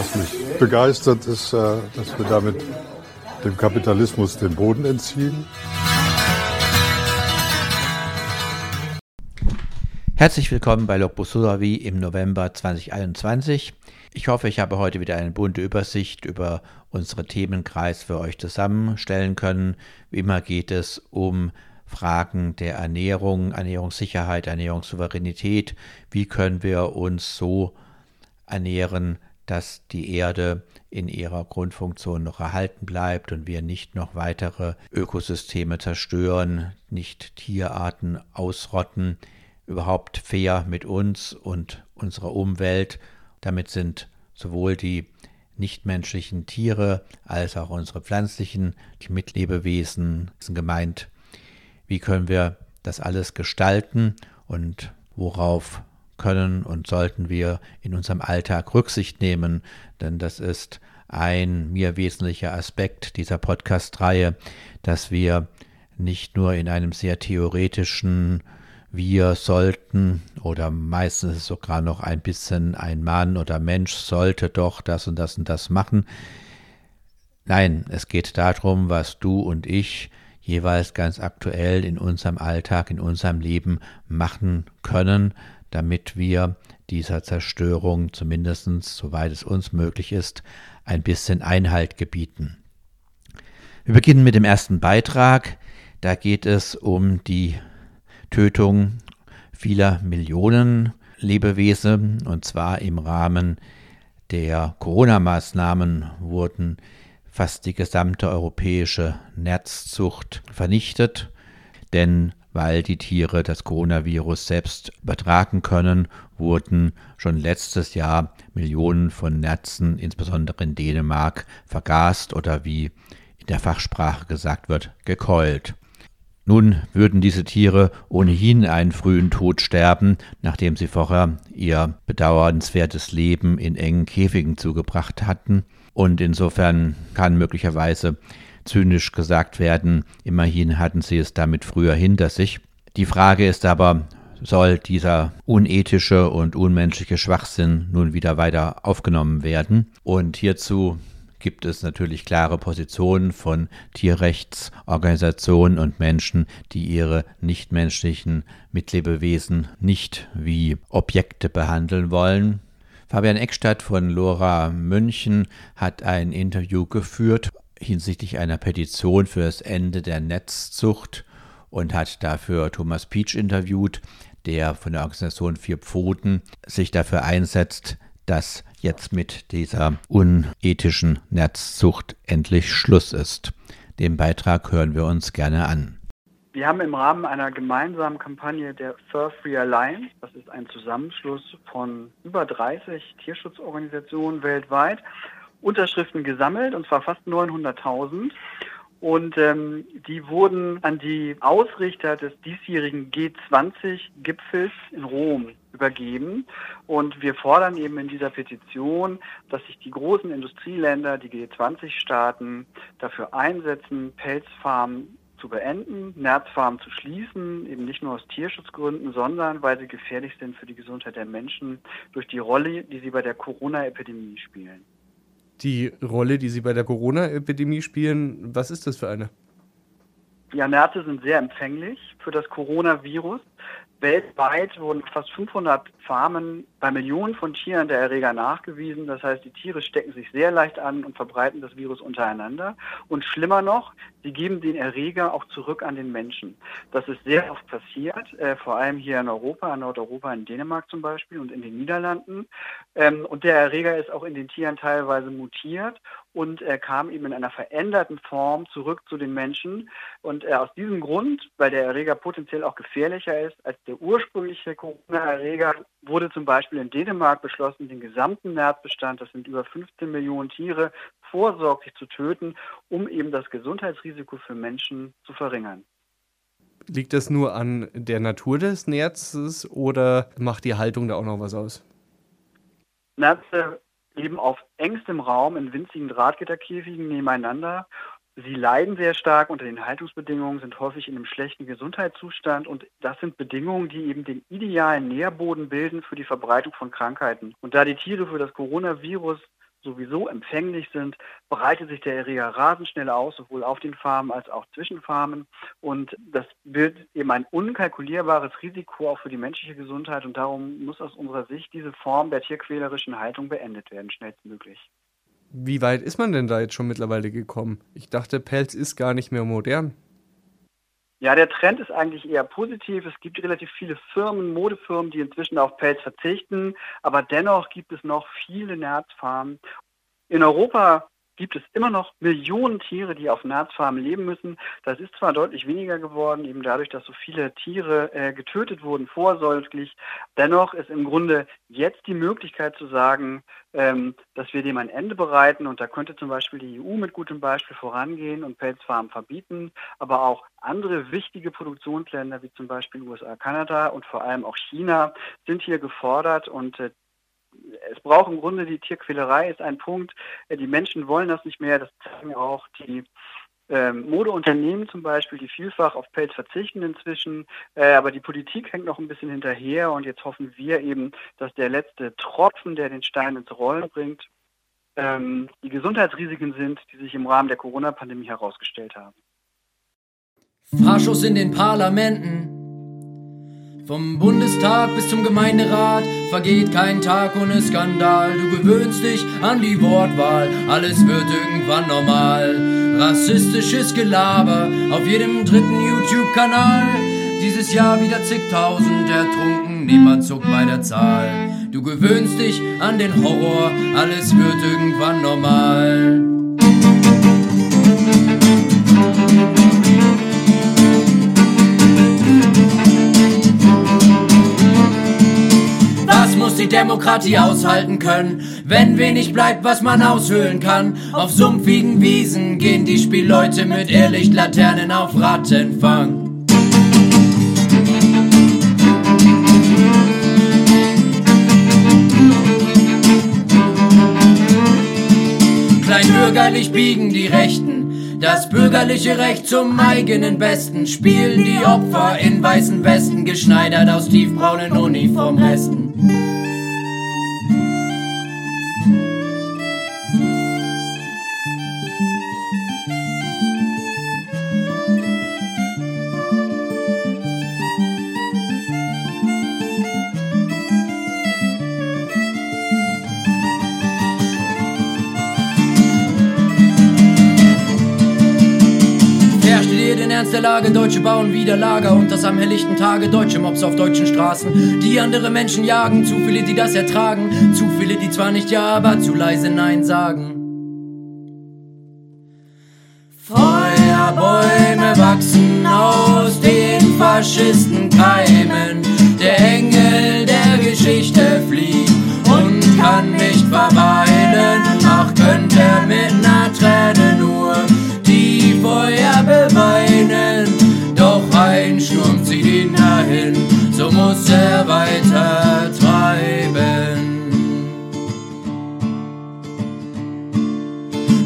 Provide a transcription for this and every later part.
Was mich begeistert ist, äh, dass wir damit dem Kapitalismus den Boden entziehen. Herzlich willkommen bei Logbuch Sulawi im November 2021. Ich hoffe, ich habe heute wieder eine bunte Übersicht über unsere Themenkreis für euch zusammenstellen können. Wie immer geht es um Fragen der Ernährung, Ernährungssicherheit, Ernährungssouveränität. Wie können wir uns so ernähren, dass die Erde in ihrer Grundfunktion noch erhalten bleibt und wir nicht noch weitere Ökosysteme zerstören, nicht Tierarten ausrotten überhaupt fair mit uns und unserer Umwelt. Damit sind sowohl die nichtmenschlichen Tiere als auch unsere pflanzlichen Mitlebewesen gemeint. Wie können wir das alles gestalten und worauf können und sollten wir in unserem Alltag Rücksicht nehmen, denn das ist ein mir wesentlicher Aspekt dieser Podcast-Reihe, dass wir nicht nur in einem sehr theoretischen wir sollten oder meistens sogar noch ein bisschen ein Mann oder Mensch sollte doch das und das und das machen. Nein, es geht darum, was du und ich jeweils ganz aktuell in unserem Alltag, in unserem Leben machen können, damit wir dieser Zerstörung zumindest, soweit es uns möglich ist, ein bisschen Einhalt gebieten. Wir beginnen mit dem ersten Beitrag. Da geht es um die Tötung vieler Millionen Lebewesen. Und zwar im Rahmen der Corona-Maßnahmen wurden fast die gesamte europäische Netzzucht vernichtet, denn weil die Tiere das Coronavirus selbst übertragen können, wurden schon letztes Jahr Millionen von Netzen, insbesondere in Dänemark, vergast oder wie in der Fachsprache gesagt wird, gekeult. Nun würden diese Tiere ohnehin einen frühen Tod sterben, nachdem sie vorher ihr bedauernswertes Leben in engen Käfigen zugebracht hatten. Und insofern kann möglicherweise zynisch gesagt werden, immerhin hatten sie es damit früher hinter sich. Die Frage ist aber, soll dieser unethische und unmenschliche Schwachsinn nun wieder weiter aufgenommen werden? Und hierzu gibt es natürlich klare Positionen von Tierrechtsorganisationen und Menschen, die ihre nichtmenschlichen Mitlebewesen nicht wie Objekte behandeln wollen. Fabian Eckstadt von Lora München hat ein Interview geführt hinsichtlich einer Petition für das Ende der Netzzucht und hat dafür Thomas Peach interviewt, der von der Organisation Vier Pfoten sich dafür einsetzt, dass jetzt mit dieser unethischen Netzzucht endlich Schluss ist. Den Beitrag hören wir uns gerne an. Wir haben im Rahmen einer gemeinsamen Kampagne der Fur Free Alliance, das ist ein Zusammenschluss von über 30 Tierschutzorganisationen weltweit, Unterschriften gesammelt, und zwar fast 900.000. Und ähm, die wurden an die Ausrichter des diesjährigen G20-Gipfels in Rom übergeben. Und wir fordern eben in dieser Petition, dass sich die großen Industrieländer, die G20-Staaten dafür einsetzen, Pelzfarmen zu beenden, Nerzfarmen zu schließen, eben nicht nur aus Tierschutzgründen, sondern weil sie gefährlich sind für die Gesundheit der Menschen durch die Rolle, die sie bei der Corona-Epidemie spielen die Rolle, die Sie bei der Corona-Epidemie spielen. Was ist das für eine? Ja, Nerze sind sehr empfänglich für das Coronavirus. Weltweit wurden fast 500 Farmen bei Millionen von Tieren der Erreger nachgewiesen. Das heißt, die Tiere stecken sich sehr leicht an und verbreiten das Virus untereinander. Und schlimmer noch, sie geben den Erreger auch zurück an den Menschen. Das ist sehr oft passiert, äh, vor allem hier in Europa, in Nordeuropa, in Dänemark zum Beispiel und in den Niederlanden. Ähm, und der Erreger ist auch in den Tieren teilweise mutiert und er kam eben in einer veränderten Form zurück zu den Menschen. Und äh, aus diesem Grund, weil der Erreger potenziell auch gefährlicher ist als der ursprüngliche Corona-Erreger, wurde zum Beispiel in Dänemark beschlossen, den gesamten Nerzbestand, das sind über 15 Millionen Tiere, vorsorglich zu töten, um eben das Gesundheitsrisiko für Menschen zu verringern. Liegt das nur an der Natur des Nerzes oder macht die Haltung da auch noch was aus? Nerze leben auf engstem Raum in winzigen Drahtgitterkäfigen nebeneinander. Sie leiden sehr stark unter den Haltungsbedingungen, sind häufig in einem schlechten Gesundheitszustand und das sind Bedingungen, die eben den idealen Nährboden bilden für die Verbreitung von Krankheiten. Und da die Tiere für das Coronavirus sowieso empfänglich sind, breitet sich der Erreger rasend schnell aus, sowohl auf den Farmen als auch zwischen Farmen. Und das birgt eben ein unkalkulierbares Risiko auch für die menschliche Gesundheit. Und darum muss aus unserer Sicht diese Form der tierquälerischen Haltung beendet werden, schnellstmöglich. Wie weit ist man denn da jetzt schon mittlerweile gekommen? Ich dachte, Pelz ist gar nicht mehr modern. Ja, der Trend ist eigentlich eher positiv. Es gibt relativ viele Firmen, Modefirmen, die inzwischen auf Pelz verzichten, aber dennoch gibt es noch viele Nerzfarmen. In Europa gibt es immer noch Millionen Tiere, die auf Nerzfarmen leben müssen. Das ist zwar deutlich weniger geworden, eben dadurch, dass so viele Tiere äh, getötet wurden vorsorglich. Dennoch ist im Grunde jetzt die Möglichkeit zu sagen, ähm, dass wir dem ein Ende bereiten. Und da könnte zum Beispiel die EU mit gutem Beispiel vorangehen und Pelzfarmen verbieten. Aber auch andere wichtige Produktionsländer wie zum Beispiel USA, Kanada und vor allem auch China sind hier gefordert. Und äh, es braucht im Grunde die Tierquälerei, ist ein Punkt. Äh, die Menschen wollen das nicht mehr. Das zeigen auch die ähm, Modeunternehmen zum Beispiel, die vielfach auf Pelz verzichten inzwischen. Äh, aber die Politik hängt noch ein bisschen hinterher. Und jetzt hoffen wir eben, dass der letzte Tropfen, der den Stein ins Rollen bringt, ähm, die Gesundheitsrisiken sind, die sich im Rahmen der Corona-Pandemie herausgestellt haben. Faschos in den Parlamenten vom Bundestag bis zum Gemeinderat vergeht kein Tag ohne Skandal. Du gewöhnst dich an die Wortwahl, alles wird irgendwann normal. Rassistisches Gelaber auf jedem dritten YouTube-Kanal. Dieses Jahr wieder zigtausend ertrunken, niemand zuckt bei der Zahl. Du gewöhnst dich an den Horror, alles wird irgendwann normal. Die Demokratie aushalten können, wenn wenig bleibt, was man aushöhlen kann. Auf sumpfigen Wiesen gehen die Spielleute mit Irrlichtlaternen auf Rattenfang. Kleinbürgerlich biegen die Rechten das bürgerliche Recht zum eigenen Besten spielen die Opfer in weißen Westen, geschneidert aus tiefbraunen Uniformresten. Der Lage, Deutsche bauen wieder Lager und das am helllichten Tage, deutsche Mobs auf deutschen Straßen, die andere Menschen jagen, zu viele, die das ertragen, zu viele, die zwar nicht ja, aber zu leise Nein sagen. Feuerbäume wachsen aus den Faschisten Keimen, der Engel der Geschichte flieht und kann nicht verweilen, ach könnte er mit ner Träne nur Feuer beweinen. Doch ein Sturm zieht ihn dahin, so muss er weiter treiben.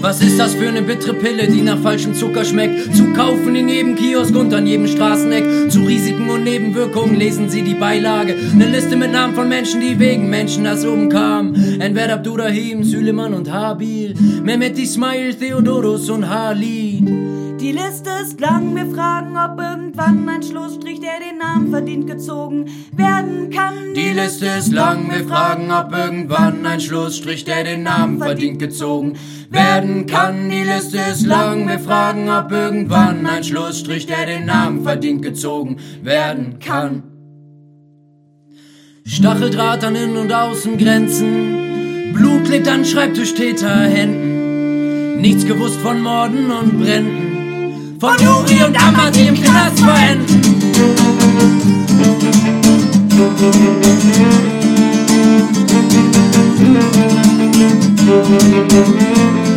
Was ist das für eine bittere Pille, die nach falschem Zucker schmeckt? Zu kaufen in jedem Kiosk und an jedem Straßeneck. Zu Risiken und Nebenwirkungen lesen Sie die Beilage. Eine Liste mit Namen von Menschen, die wegen Menschen das umkamen. Entweder Abdurrahim, Süleyman und Habil. Mehmet Ismail, Theodorus und Halid. Die Liste ist lang, wir fragen, ob irgendwann ein Schlussstrich, der den Namen verdient, gezogen werden kann. Die Liste ist lang, wir fragen, ob irgendwann ein Schlussstrich, der den Namen verdient, gezogen werden kann. Die Liste ist lang, wir fragen, ob irgendwann ein Schlussstrich, der den Namen verdient, gezogen werden kann. Stacheldraht an Innen- und Außengrenzen, Blut liegt an Schreibtischtäterhänden. Nichts gewusst von Morden und Bränden. Von Juri und Amma, im Knast verenden. Wer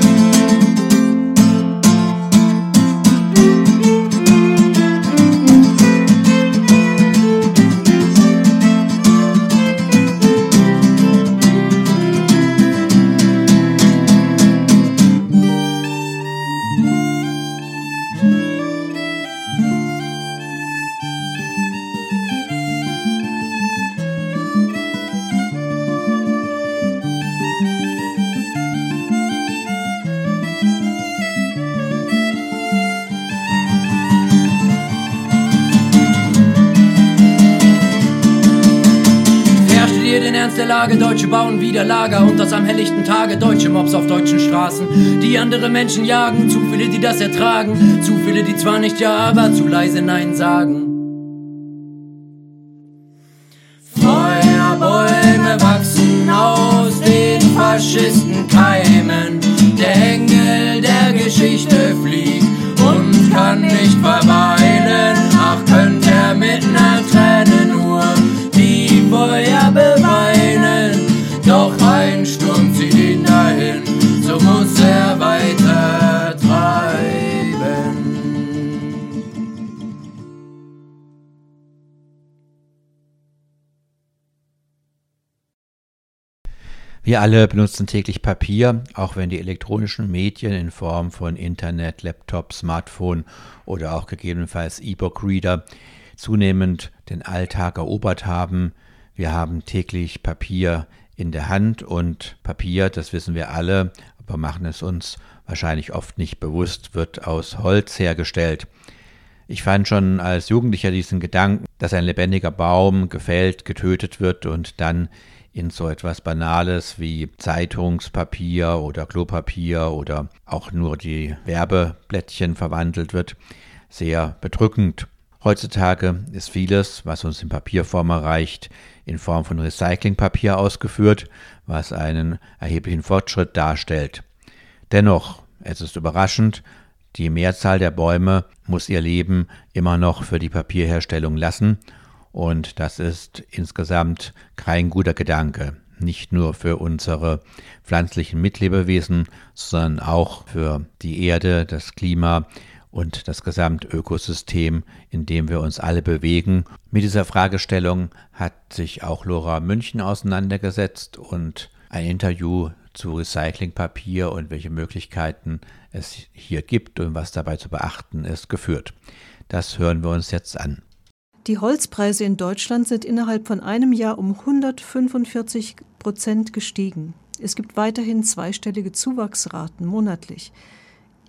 Lage? Deutsche bauen wieder Lager und das am helllichten Tage. Deutsche Mobs auf deutschen Straßen, die andere Menschen jagen. Zu viele, die das ertragen. Zu viele, die zwar nicht ja, aber zu leise Nein sagen. Doch ein Sturm zieht ihn dahin, so muss er weiter treiben. Wir alle benutzen täglich Papier, auch wenn die elektronischen Medien in Form von Internet, Laptop, Smartphone oder auch gegebenenfalls E-Book-Reader zunehmend den Alltag erobert haben. Wir haben täglich Papier in der Hand und Papier, das wissen wir alle, aber machen es uns wahrscheinlich oft nicht bewusst, wird aus Holz hergestellt. Ich fand schon als Jugendlicher diesen Gedanken, dass ein lebendiger Baum gefällt, getötet wird und dann in so etwas Banales wie Zeitungspapier oder Klopapier oder auch nur die Werbeblättchen verwandelt wird, sehr bedrückend. Heutzutage ist vieles, was uns in Papierform erreicht, in Form von Recyclingpapier ausgeführt, was einen erheblichen Fortschritt darstellt. Dennoch, es ist überraschend, die Mehrzahl der Bäume muss ihr Leben immer noch für die Papierherstellung lassen und das ist insgesamt kein guter Gedanke, nicht nur für unsere pflanzlichen Mitlebewesen, sondern auch für die Erde, das Klima und das Gesamtökosystem, in dem wir uns alle bewegen. Mit dieser Fragestellung hat sich auch Lora München auseinandergesetzt und ein Interview zu Recyclingpapier und welche Möglichkeiten es hier gibt und was dabei zu beachten ist, geführt. Das hören wir uns jetzt an. Die Holzpreise in Deutschland sind innerhalb von einem Jahr um 145 Prozent gestiegen. Es gibt weiterhin zweistellige Zuwachsraten monatlich.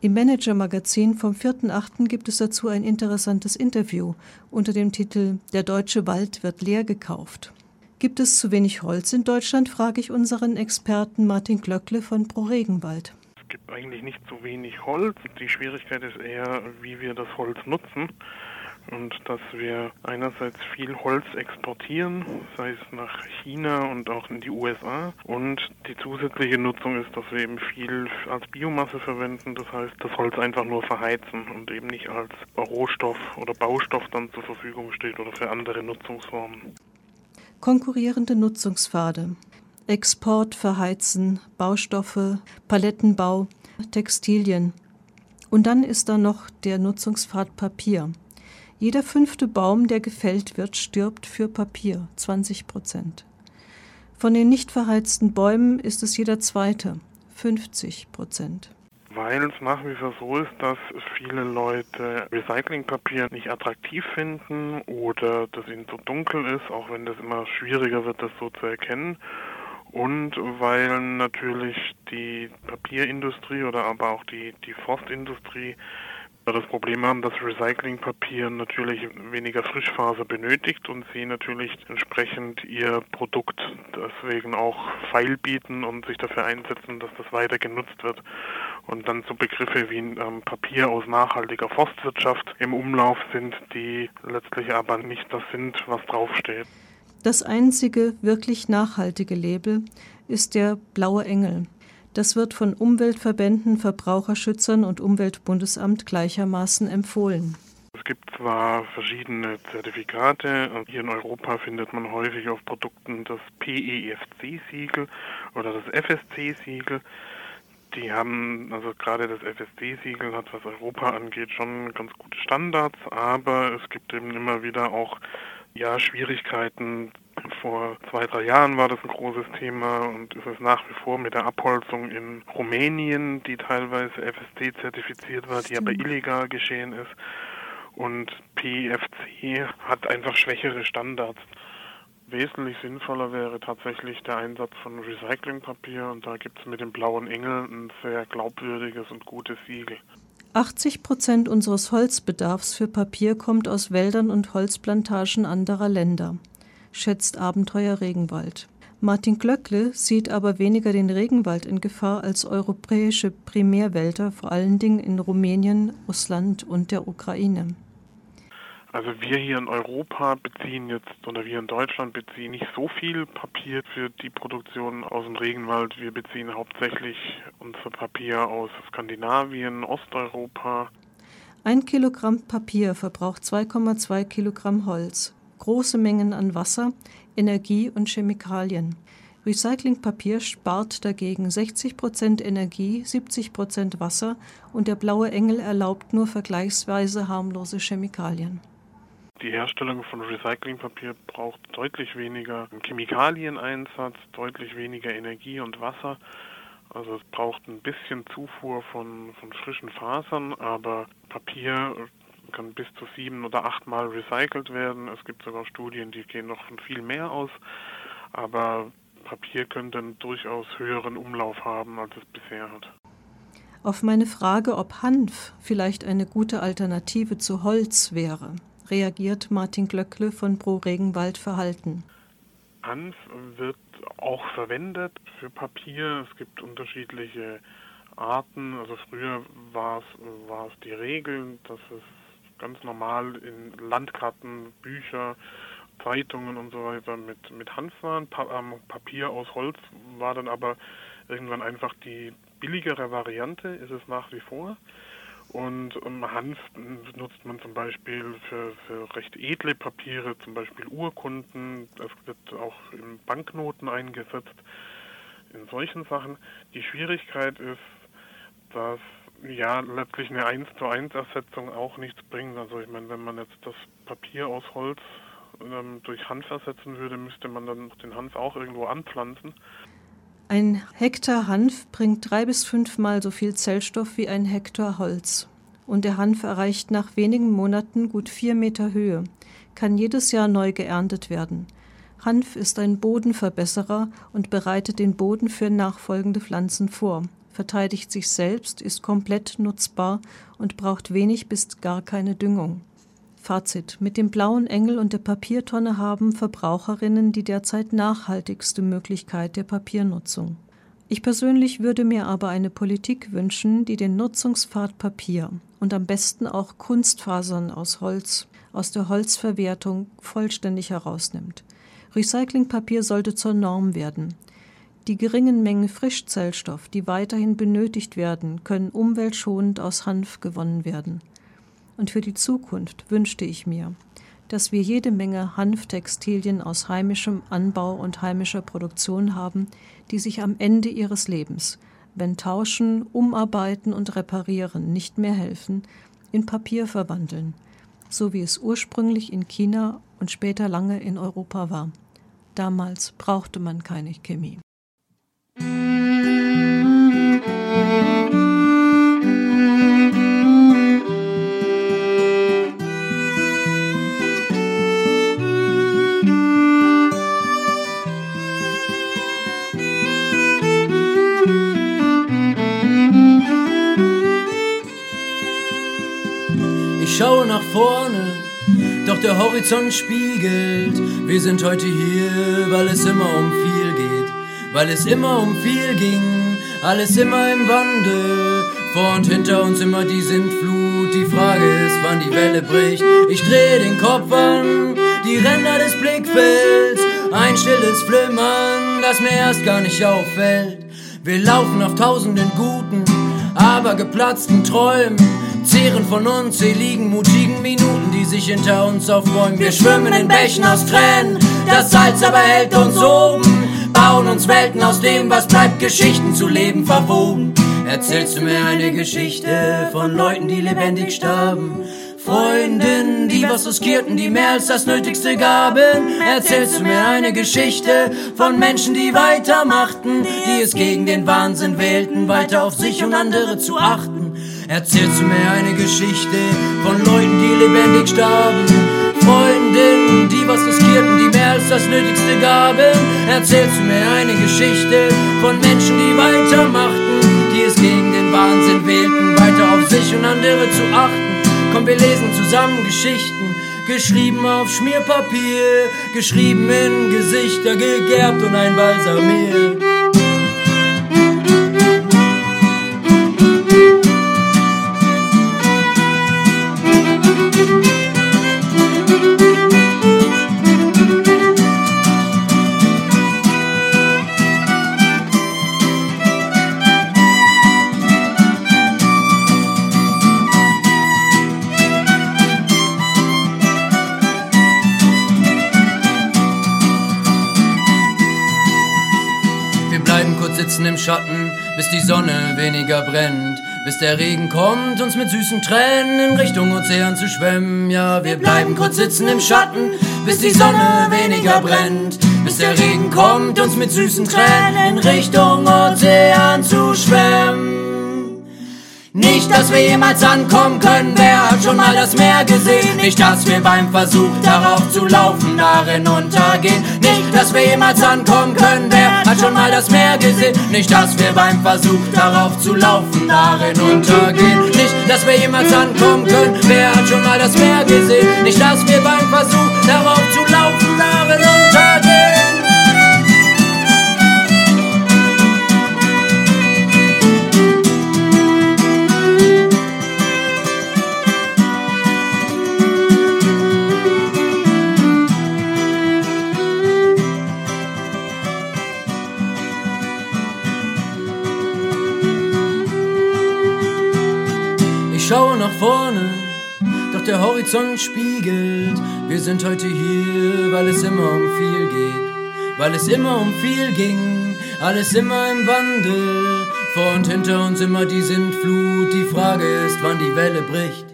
Im Manager-Magazin vom 4.8. gibt es dazu ein interessantes Interview unter dem Titel Der deutsche Wald wird leer gekauft. Gibt es zu wenig Holz in Deutschland, frage ich unseren Experten Martin Glöckle von Pro Regenwald. Es gibt eigentlich nicht zu wenig Holz. Die Schwierigkeit ist eher, wie wir das Holz nutzen. Und dass wir einerseits viel Holz exportieren, sei es nach China und auch in die USA. Und die zusätzliche Nutzung ist, dass wir eben viel als Biomasse verwenden. Das heißt, das Holz einfach nur verheizen und eben nicht als Rohstoff oder Baustoff dann zur Verfügung steht oder für andere Nutzungsformen. Konkurrierende Nutzungspfade. Export, Verheizen, Baustoffe, Palettenbau, Textilien. Und dann ist da noch der Nutzungspfad Papier. Jeder fünfte Baum, der gefällt wird, stirbt für Papier, 20 Prozent. Von den nicht verheizten Bäumen ist es jeder zweite, 50 Prozent. Weil es nach wie vor so ist, dass viele Leute Recyclingpapier nicht attraktiv finden oder dass ihnen zu dunkel ist, auch wenn das immer schwieriger wird, das so zu erkennen. Und weil natürlich die Papierindustrie oder aber auch die, die Forstindustrie das Problem haben, dass Recyclingpapier natürlich weniger Frischfaser benötigt und sie natürlich entsprechend ihr Produkt deswegen auch feil bieten und sich dafür einsetzen, dass das weiter genutzt wird. Und dann so Begriffe wie ähm, Papier aus nachhaltiger Forstwirtschaft im Umlauf sind, die letztlich aber nicht das sind, was draufsteht. Das einzige wirklich nachhaltige Label ist der blaue Engel. Das wird von Umweltverbänden, Verbraucherschützern und Umweltbundesamt gleichermaßen empfohlen. Es gibt zwar verschiedene Zertifikate. Hier in Europa findet man häufig auf Produkten das PEFC-Siegel oder das FSC-Siegel. Die haben, also gerade das FSC-Siegel hat, was Europa angeht, schon ganz gute Standards, aber es gibt eben immer wieder auch ja, Schwierigkeiten vor zwei, drei Jahren war das ein großes Thema und ist es nach wie vor mit der Abholzung in Rumänien, die teilweise FSC zertifiziert war, die aber illegal geschehen ist. Und PFC hat einfach schwächere Standards. Wesentlich sinnvoller wäre tatsächlich der Einsatz von Recyclingpapier und da gibt es mit dem blauen Engel ein sehr glaubwürdiges und gutes Siegel. 80 Prozent unseres Holzbedarfs für Papier kommt aus Wäldern und Holzplantagen anderer Länder schätzt Abenteuer Regenwald. Martin Glöckle sieht aber weniger den Regenwald in Gefahr als europäische Primärwälder, vor allen Dingen in Rumänien, Russland und der Ukraine. Also wir hier in Europa beziehen jetzt oder wir in Deutschland beziehen nicht so viel Papier für die Produktion aus dem Regenwald. Wir beziehen hauptsächlich unser Papier aus Skandinavien, Osteuropa. Ein Kilogramm Papier verbraucht 2,2 Kilogramm Holz große Mengen an Wasser, Energie und Chemikalien. Recyclingpapier spart dagegen 60 Prozent Energie, 70 Prozent Wasser und der blaue Engel erlaubt nur vergleichsweise harmlose Chemikalien. Die Herstellung von Recyclingpapier braucht deutlich weniger Chemikalieneinsatz, deutlich weniger Energie und Wasser. Also es braucht ein bisschen Zufuhr von, von frischen Fasern, aber Papier kann bis zu sieben oder achtmal recycelt werden. Es gibt sogar Studien, die gehen noch von viel mehr aus. Aber Papier könnte einen durchaus höheren Umlauf haben, als es bisher hat. Auf meine Frage, ob Hanf vielleicht eine gute Alternative zu Holz wäre, reagiert Martin Glöckle von Pro Regenwald Verhalten. Hanf wird auch verwendet für Papier. Es gibt unterschiedliche Arten. Also früher war es, war es die Regel, dass es ganz normal in Landkarten, Bücher, Zeitungen und so weiter mit, mit Hanf waren. Pa ähm, Papier aus Holz war dann aber irgendwann einfach die billigere Variante, ist es nach wie vor. Und ähm, Hanf nutzt man zum Beispiel für, für recht edle Papiere, zum Beispiel Urkunden. Es wird auch in Banknoten eingesetzt, in solchen Sachen. Die Schwierigkeit ist, dass ja letztlich eine 1 zu 1 Ersetzung auch nichts bringt. Also ich meine, wenn man jetzt das Papier aus Holz ähm, durch Hanf ersetzen würde, müsste man dann den Hanf auch irgendwo anpflanzen. Ein Hektar Hanf bringt drei bis fünfmal so viel Zellstoff wie ein Hektar Holz. Und der Hanf erreicht nach wenigen Monaten gut vier Meter Höhe, kann jedes Jahr neu geerntet werden. Hanf ist ein Bodenverbesserer und bereitet den Boden für nachfolgende Pflanzen vor verteidigt sich selbst, ist komplett nutzbar und braucht wenig bis gar keine Düngung. Fazit. Mit dem blauen Engel und der Papiertonne haben Verbraucherinnen die derzeit nachhaltigste Möglichkeit der Papiernutzung. Ich persönlich würde mir aber eine Politik wünschen, die den Nutzungspfad Papier und am besten auch Kunstfasern aus Holz aus der Holzverwertung vollständig herausnimmt. Recyclingpapier sollte zur Norm werden. Die geringen Mengen Frischzellstoff, die weiterhin benötigt werden, können umweltschonend aus Hanf gewonnen werden. Und für die Zukunft wünschte ich mir, dass wir jede Menge Hanftextilien aus heimischem Anbau und heimischer Produktion haben, die sich am Ende ihres Lebens, wenn Tauschen, Umarbeiten und Reparieren nicht mehr helfen, in Papier verwandeln, so wie es ursprünglich in China und später lange in Europa war. Damals brauchte man keine Chemie. Schaue nach vorne, doch der Horizont spiegelt. Wir sind heute hier, weil es immer um viel geht weil es immer um viel ging, alles immer im Wandel. Vor und hinter uns immer die Sintflut, die Frage ist, wann die Welle bricht. Ich drehe den Kopf an, die Ränder des Blickfelds Ein stilles Flimmern, das mir erst gar nicht auffällt. Wir laufen auf tausenden guten, aber geplatzten Träumen. Zehren von unzähligen mutigen Minuten, die sich hinter uns aufbäumen. Wir schwimmen in Bächen aus Tränen, das Salz aber hält uns oben. Bauen uns Welten aus dem, was bleibt, Geschichten zu leben verwoben. Erzählst du mir eine Geschichte von Leuten, die lebendig starben? Freundinnen, die was riskierten, die mehr als das Nötigste gaben. Erzählst du mir eine Geschichte von Menschen, die weitermachten, die es gegen den Wahnsinn wählten, weiter auf sich und andere zu achten. Erzählst du mir eine Geschichte von Leuten, die lebendig starben. Freundinnen, die was riskierten, die mehr als das Nötigste gaben. Erzählst du mir eine Geschichte von Menschen, die weitermachten, die es gegen den Wahnsinn wählten, weiter auf sich und andere zu achten. Komm, wir lesen zusammen Geschichten, geschrieben auf Schmierpapier, geschrieben in Gesichter, gegerbt und einbalsamiert. Weniger brennt. Bis der Regen kommt, uns mit süßen Tränen in Richtung Ozean zu schwemmen. Ja, wir bleiben kurz sitzen im Schatten, bis die Sonne weniger brennt. Bis der Regen kommt, uns mit süßen Tränen in Richtung Ozean zu schwemmen. Nicht, dass wir jemals ankommen können, wer hat schon mal das Meer gesehen? Nicht, dass wir beim Versuch darauf zu laufen darin untergehen. Nicht, dass wir jemals ankommen können, wer hat schon mal das Meer gesehen? Nicht, dass wir beim Versuch darauf zu laufen darin untergehen. Nicht, dass wir jemals ankommen können, wer hat schon mal das Meer gesehen? Nicht, dass wir beim Versuch darauf zu laufen darin untergehen. Vorne, doch der Horizont spiegelt. Wir sind heute hier, weil es immer um viel geht. Weil es immer um viel ging, alles immer im Wandel. Vor und hinter uns immer die Sintflut. Die Frage ist, wann die Welle bricht.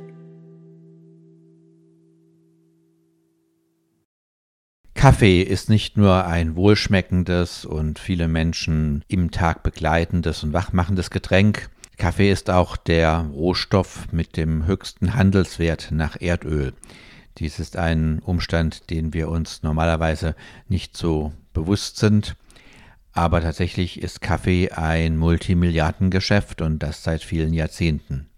Kaffee ist nicht nur ein wohlschmeckendes und viele Menschen im Tag begleitendes und wachmachendes Getränk. Kaffee ist auch der Rohstoff mit dem höchsten Handelswert nach Erdöl. Dies ist ein Umstand, den wir uns normalerweise nicht so bewusst sind. Aber tatsächlich ist Kaffee ein Multimilliardengeschäft und das seit vielen Jahrzehnten.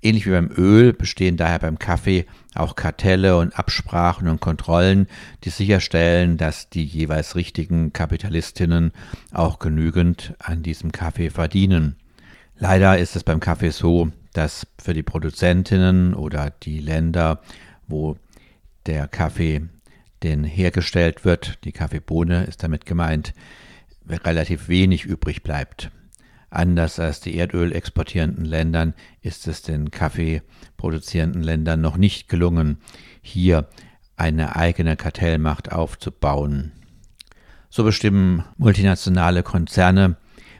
Ähnlich wie beim Öl bestehen daher beim Kaffee auch Kartelle und Absprachen und Kontrollen, die sicherstellen, dass die jeweils richtigen Kapitalistinnen auch genügend an diesem Kaffee verdienen. Leider ist es beim Kaffee so, dass für die Produzentinnen oder die Länder, wo der Kaffee denn hergestellt wird, die Kaffeebohne ist damit gemeint, relativ wenig übrig bleibt. Anders als die Erdöl exportierenden Ländern ist es den Kaffeeproduzierenden Ländern noch nicht gelungen, hier eine eigene Kartellmacht aufzubauen. So bestimmen multinationale Konzerne,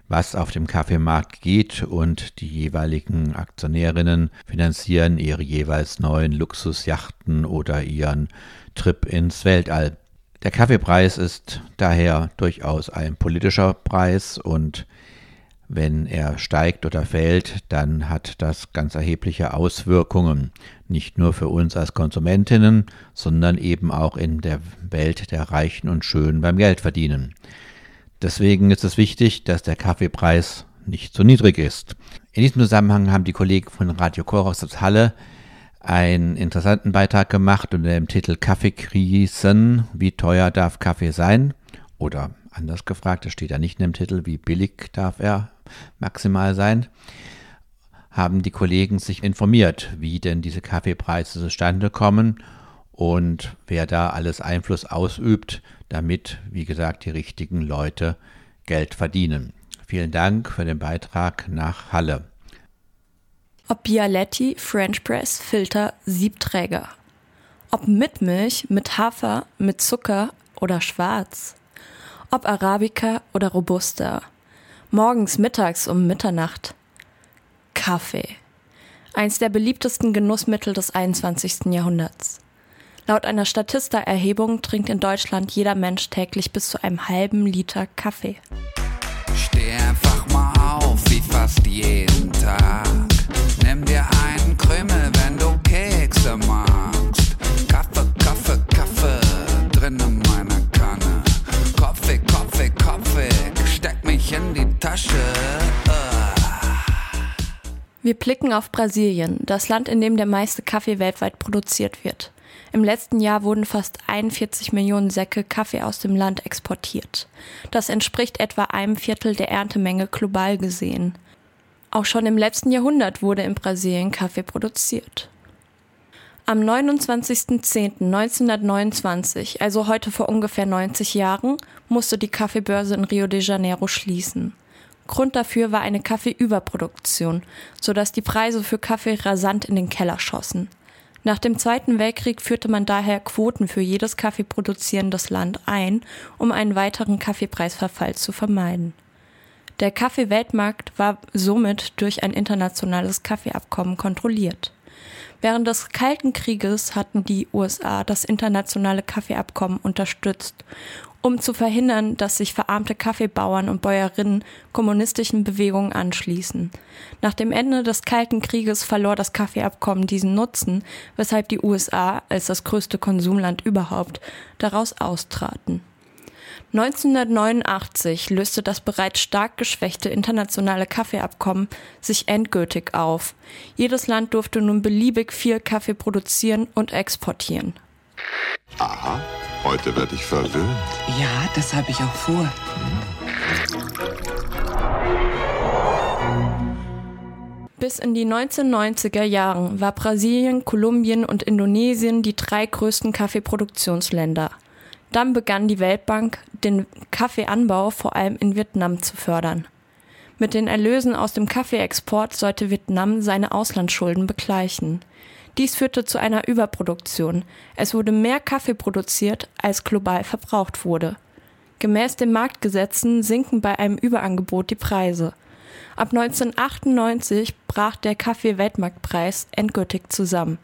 was auf dem Kaffeemarkt geht und die jeweiligen Aktionärinnen finanzieren ihre jeweils neuen Luxusjachten oder ihren Trip ins Weltall. Der Kaffeepreis ist daher durchaus ein politischer Preis und wenn er steigt oder fällt, dann hat das ganz erhebliche Auswirkungen, nicht nur für uns als Konsumentinnen, sondern eben auch in der Welt der Reichen und Schönen beim Geldverdienen. Deswegen ist es wichtig, dass der Kaffeepreis nicht so niedrig ist. In diesem Zusammenhang haben die Kollegen von Radio Korax aus Halle einen interessanten Beitrag gemacht unter dem Titel Kaffeekrisen, wie teuer darf Kaffee sein? Oder anders gefragt, das steht ja nicht in dem Titel, wie billig darf er maximal sein? Haben die Kollegen sich informiert, wie denn diese Kaffeepreise zustande kommen und wer da alles Einfluss ausübt, damit, wie gesagt, die richtigen Leute Geld verdienen. Vielen Dank für den Beitrag nach Halle. Ob Bialetti, French Press, Filter, Siebträger. Ob mit Milch, mit Hafer, mit Zucker oder schwarz. Ob Arabica oder Robusta. Morgens, mittags um Mitternacht. Kaffee. Eins der beliebtesten Genussmittel des 21. Jahrhunderts. Laut einer Statista-Erhebung trinkt in Deutschland jeder Mensch täglich bis zu einem halben Liter Kaffee. Steh einfach mal auf, wie fast jeden Tag. Nimm dir einen Krümel, wenn du Kekse magst. Kaffee, Kaffee, Kaffee, drin in meiner Kanne. Kaffee, Kaffee, Kaffee, steck mich in die Tasche. Wir blicken auf Brasilien, das Land, in dem der meiste Kaffee weltweit produziert wird. Im letzten Jahr wurden fast 41 Millionen Säcke Kaffee aus dem Land exportiert. Das entspricht etwa einem Viertel der Erntemenge global gesehen. Auch schon im letzten Jahrhundert wurde in Brasilien Kaffee produziert. Am 29.10.1929, also heute vor ungefähr 90 Jahren, musste die Kaffeebörse in Rio de Janeiro schließen. Grund dafür war eine Kaffeeüberproduktion, sodass die Preise für Kaffee rasant in den Keller schossen. Nach dem Zweiten Weltkrieg führte man daher Quoten für jedes kaffeeproduzierendes Land ein, um einen weiteren Kaffeepreisverfall zu vermeiden. Der Kaffeeweltmarkt war somit durch ein internationales Kaffeeabkommen kontrolliert. Während des Kalten Krieges hatten die USA das internationale Kaffeeabkommen unterstützt um zu verhindern, dass sich verarmte Kaffeebauern und Bäuerinnen kommunistischen Bewegungen anschließen. Nach dem Ende des Kalten Krieges verlor das Kaffeeabkommen diesen Nutzen, weshalb die USA als das größte Konsumland überhaupt daraus austraten. 1989 löste das bereits stark geschwächte internationale Kaffeeabkommen sich endgültig auf. Jedes Land durfte nun beliebig viel Kaffee produzieren und exportieren. Aha, heute werde ich verwöhnt. Ja, das habe ich auch vor. Bis in die 1990er Jahren war Brasilien, Kolumbien und Indonesien die drei größten Kaffeeproduktionsländer. Dann begann die Weltbank, den Kaffeeanbau vor allem in Vietnam zu fördern. Mit den Erlösen aus dem Kaffeeexport sollte Vietnam seine Auslandsschulden begleichen. Dies führte zu einer Überproduktion. Es wurde mehr Kaffee produziert, als global verbraucht wurde. Gemäß den Marktgesetzen sinken bei einem Überangebot die Preise. Ab 1998 brach der Kaffee-Weltmarktpreis endgültig zusammen.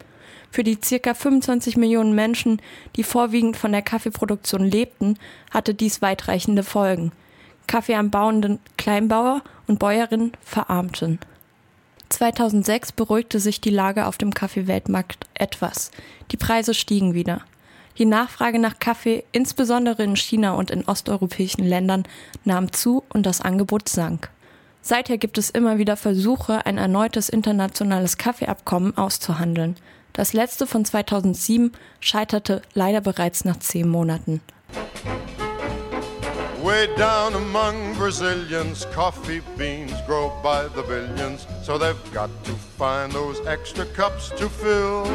Für die circa 25 Millionen Menschen, die vorwiegend von der Kaffeeproduktion lebten, hatte dies weitreichende Folgen. Kaffeeanbauenden Kleinbauer und Bäuerinnen verarmten. 2006 beruhigte sich die Lage auf dem Kaffeeweltmarkt etwas. Die Preise stiegen wieder. Die Nachfrage nach Kaffee, insbesondere in China und in osteuropäischen Ländern, nahm zu und das Angebot sank. Seither gibt es immer wieder Versuche, ein erneutes internationales Kaffeeabkommen auszuhandeln. Das letzte von 2007 scheiterte leider bereits nach zehn Monaten. Way down among Brazilians, coffee beans grow by the billions, so they've got to find those extra cups to fill.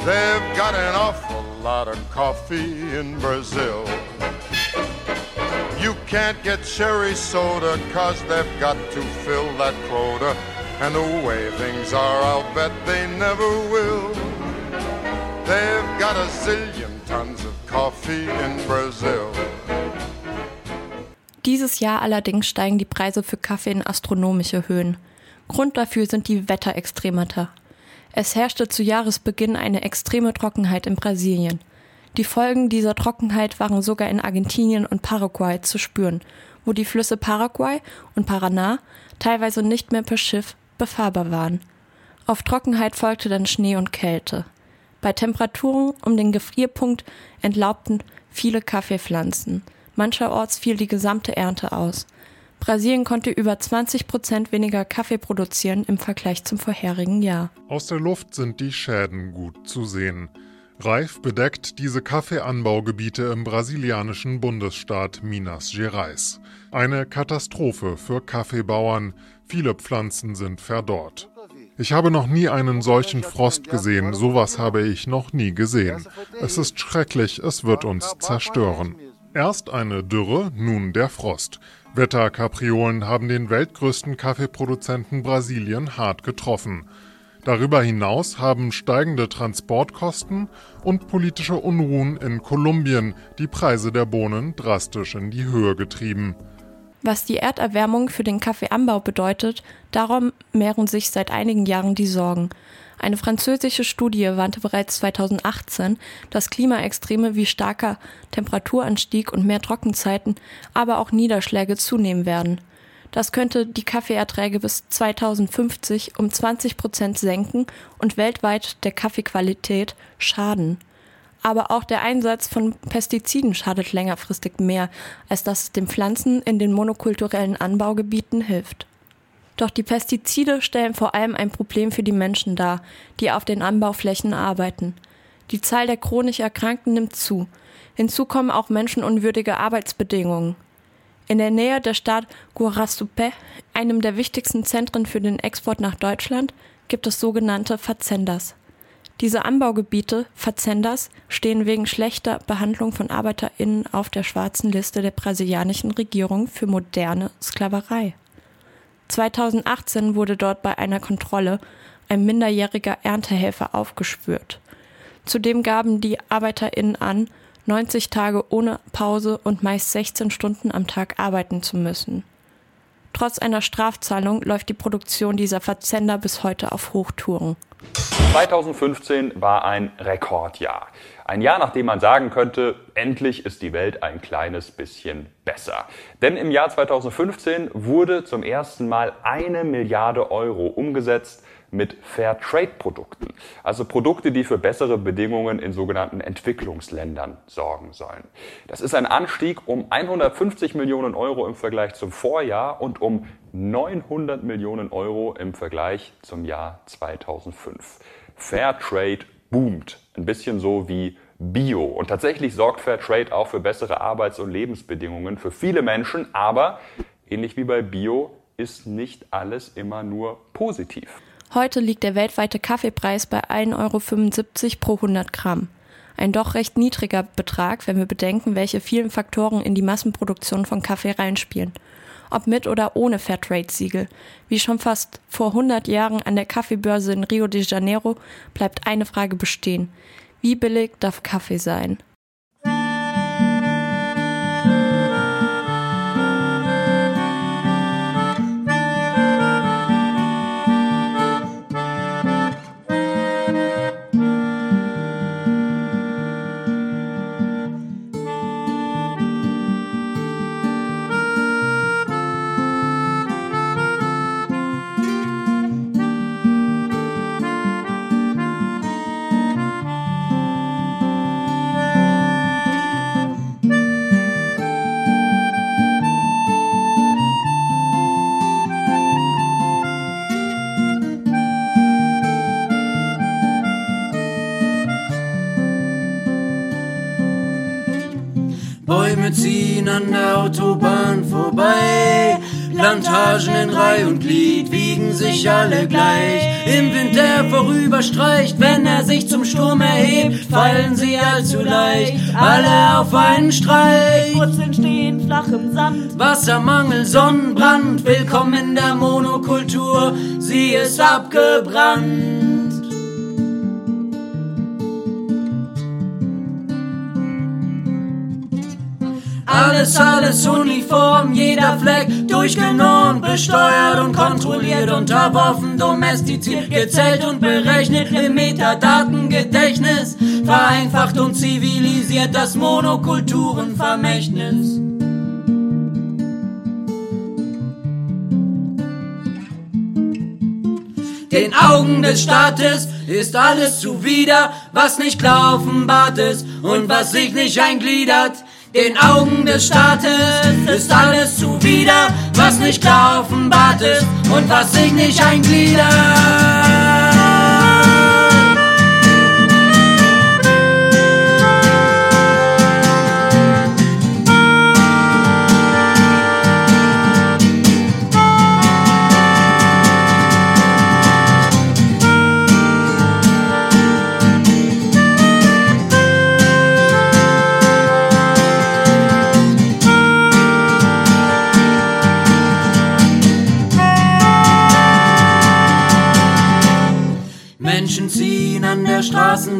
They've got an awful lot of coffee in Brazil. You can't get cherry soda, cause they've got to fill that quota. And the way things are, I'll bet they never will. They've got a zillion tons of coffee in Brazil. Dieses Jahr allerdings steigen die Preise für Kaffee in astronomische Höhen. Grund dafür sind die Wetterextremata. Es herrschte zu Jahresbeginn eine extreme Trockenheit in Brasilien. Die Folgen dieser Trockenheit waren sogar in Argentinien und Paraguay zu spüren, wo die Flüsse Paraguay und Paraná teilweise nicht mehr per Schiff befahrbar waren. Auf Trockenheit folgte dann Schnee und Kälte. Bei Temperaturen um den Gefrierpunkt entlaubten viele Kaffeepflanzen. Mancherorts fiel die gesamte Ernte aus. Brasilien konnte über 20 Prozent weniger Kaffee produzieren im Vergleich zum vorherigen Jahr. Aus der Luft sind die Schäden gut zu sehen. Reif bedeckt diese Kaffeeanbaugebiete im brasilianischen Bundesstaat Minas Gerais. Eine Katastrophe für Kaffeebauern. Viele Pflanzen sind verdorrt. Ich habe noch nie einen solchen Frost gesehen, sowas habe ich noch nie gesehen. Es ist schrecklich, es wird uns zerstören. Erst eine Dürre, nun der Frost. Wetterkapriolen haben den weltgrößten Kaffeeproduzenten Brasilien hart getroffen. Darüber hinaus haben steigende Transportkosten und politische Unruhen in Kolumbien die Preise der Bohnen drastisch in die Höhe getrieben. Was die Erderwärmung für den Kaffeeanbau bedeutet, darum mehren sich seit einigen Jahren die Sorgen. Eine französische Studie warnte bereits 2018, dass Klimaextreme wie starker Temperaturanstieg und mehr Trockenzeiten, aber auch Niederschläge zunehmen werden. Das könnte die Kaffeeerträge bis 2050 um 20 Prozent senken und weltweit der Kaffeequalität schaden. Aber auch der Einsatz von Pestiziden schadet längerfristig mehr, als dass es den Pflanzen in den monokulturellen Anbaugebieten hilft. Doch die Pestizide stellen vor allem ein Problem für die Menschen dar, die auf den Anbauflächen arbeiten. Die Zahl der chronisch Erkrankten nimmt zu. Hinzu kommen auch menschenunwürdige Arbeitsbedingungen. In der Nähe der Stadt Guarasupe, einem der wichtigsten Zentren für den Export nach Deutschland, gibt es sogenannte Fazendas. Diese Anbaugebiete, Fazendas, stehen wegen schlechter Behandlung von ArbeiterInnen auf der schwarzen Liste der brasilianischen Regierung für moderne Sklaverei. 2018 wurde dort bei einer Kontrolle ein minderjähriger Erntehelfer aufgespürt. Zudem gaben die ArbeiterInnen an, 90 Tage ohne Pause und meist 16 Stunden am Tag arbeiten zu müssen. Trotz einer Strafzahlung läuft die Produktion dieser Verzender bis heute auf Hochtouren. 2015 war ein Rekordjahr. Ein Jahr, nachdem man sagen könnte, endlich ist die Welt ein kleines bisschen besser. Denn im Jahr 2015 wurde zum ersten Mal eine Milliarde Euro umgesetzt mit Fairtrade-Produkten. Also Produkte, die für bessere Bedingungen in sogenannten Entwicklungsländern sorgen sollen. Das ist ein Anstieg um 150 Millionen Euro im Vergleich zum Vorjahr und um 900 Millionen Euro im Vergleich zum Jahr 2005. Fairtrade boomt. Ein bisschen so wie Bio. Und tatsächlich sorgt Fairtrade auch für bessere Arbeits- und Lebensbedingungen für viele Menschen. Aber ähnlich wie bei Bio ist nicht alles immer nur positiv. Heute liegt der weltweite Kaffeepreis bei 1,75 Euro pro 100 Gramm. Ein doch recht niedriger Betrag, wenn wir bedenken, welche vielen Faktoren in die Massenproduktion von Kaffee reinspielen. Ob mit oder ohne Fairtrade-Siegel. Wie schon fast vor 100 Jahren an der Kaffeebörse in Rio de Janeiro bleibt eine Frage bestehen. Wie billig darf Kaffee sein? Ziehen an der Autobahn vorbei. Plantagen in Reih und Glied wiegen sich alle gleich. Im Wind, der vorüberstreicht, wenn er sich zum Sturm erhebt, fallen sie allzu leicht. Alle auf einen Streich. Wurzeln stehen flach im Sand. Wassermangel, Sonnenbrand, willkommen in der Monokultur, sie ist abgebrannt. Alles, alles uniform, jeder Fleck durchgenormt, besteuert und kontrolliert, unterworfen, domestiziert, gezählt und berechnet im Metadatengedächtnis, vereinfacht und zivilisiert das Monokulturenvermächtnis. Den Augen des Staates ist alles zuwider, was nicht klar offenbart ist und was sich nicht eingliedert. Den Augen des Staates ist alles zuwider, was nicht klar offenbart ist und was sich nicht eingliedert.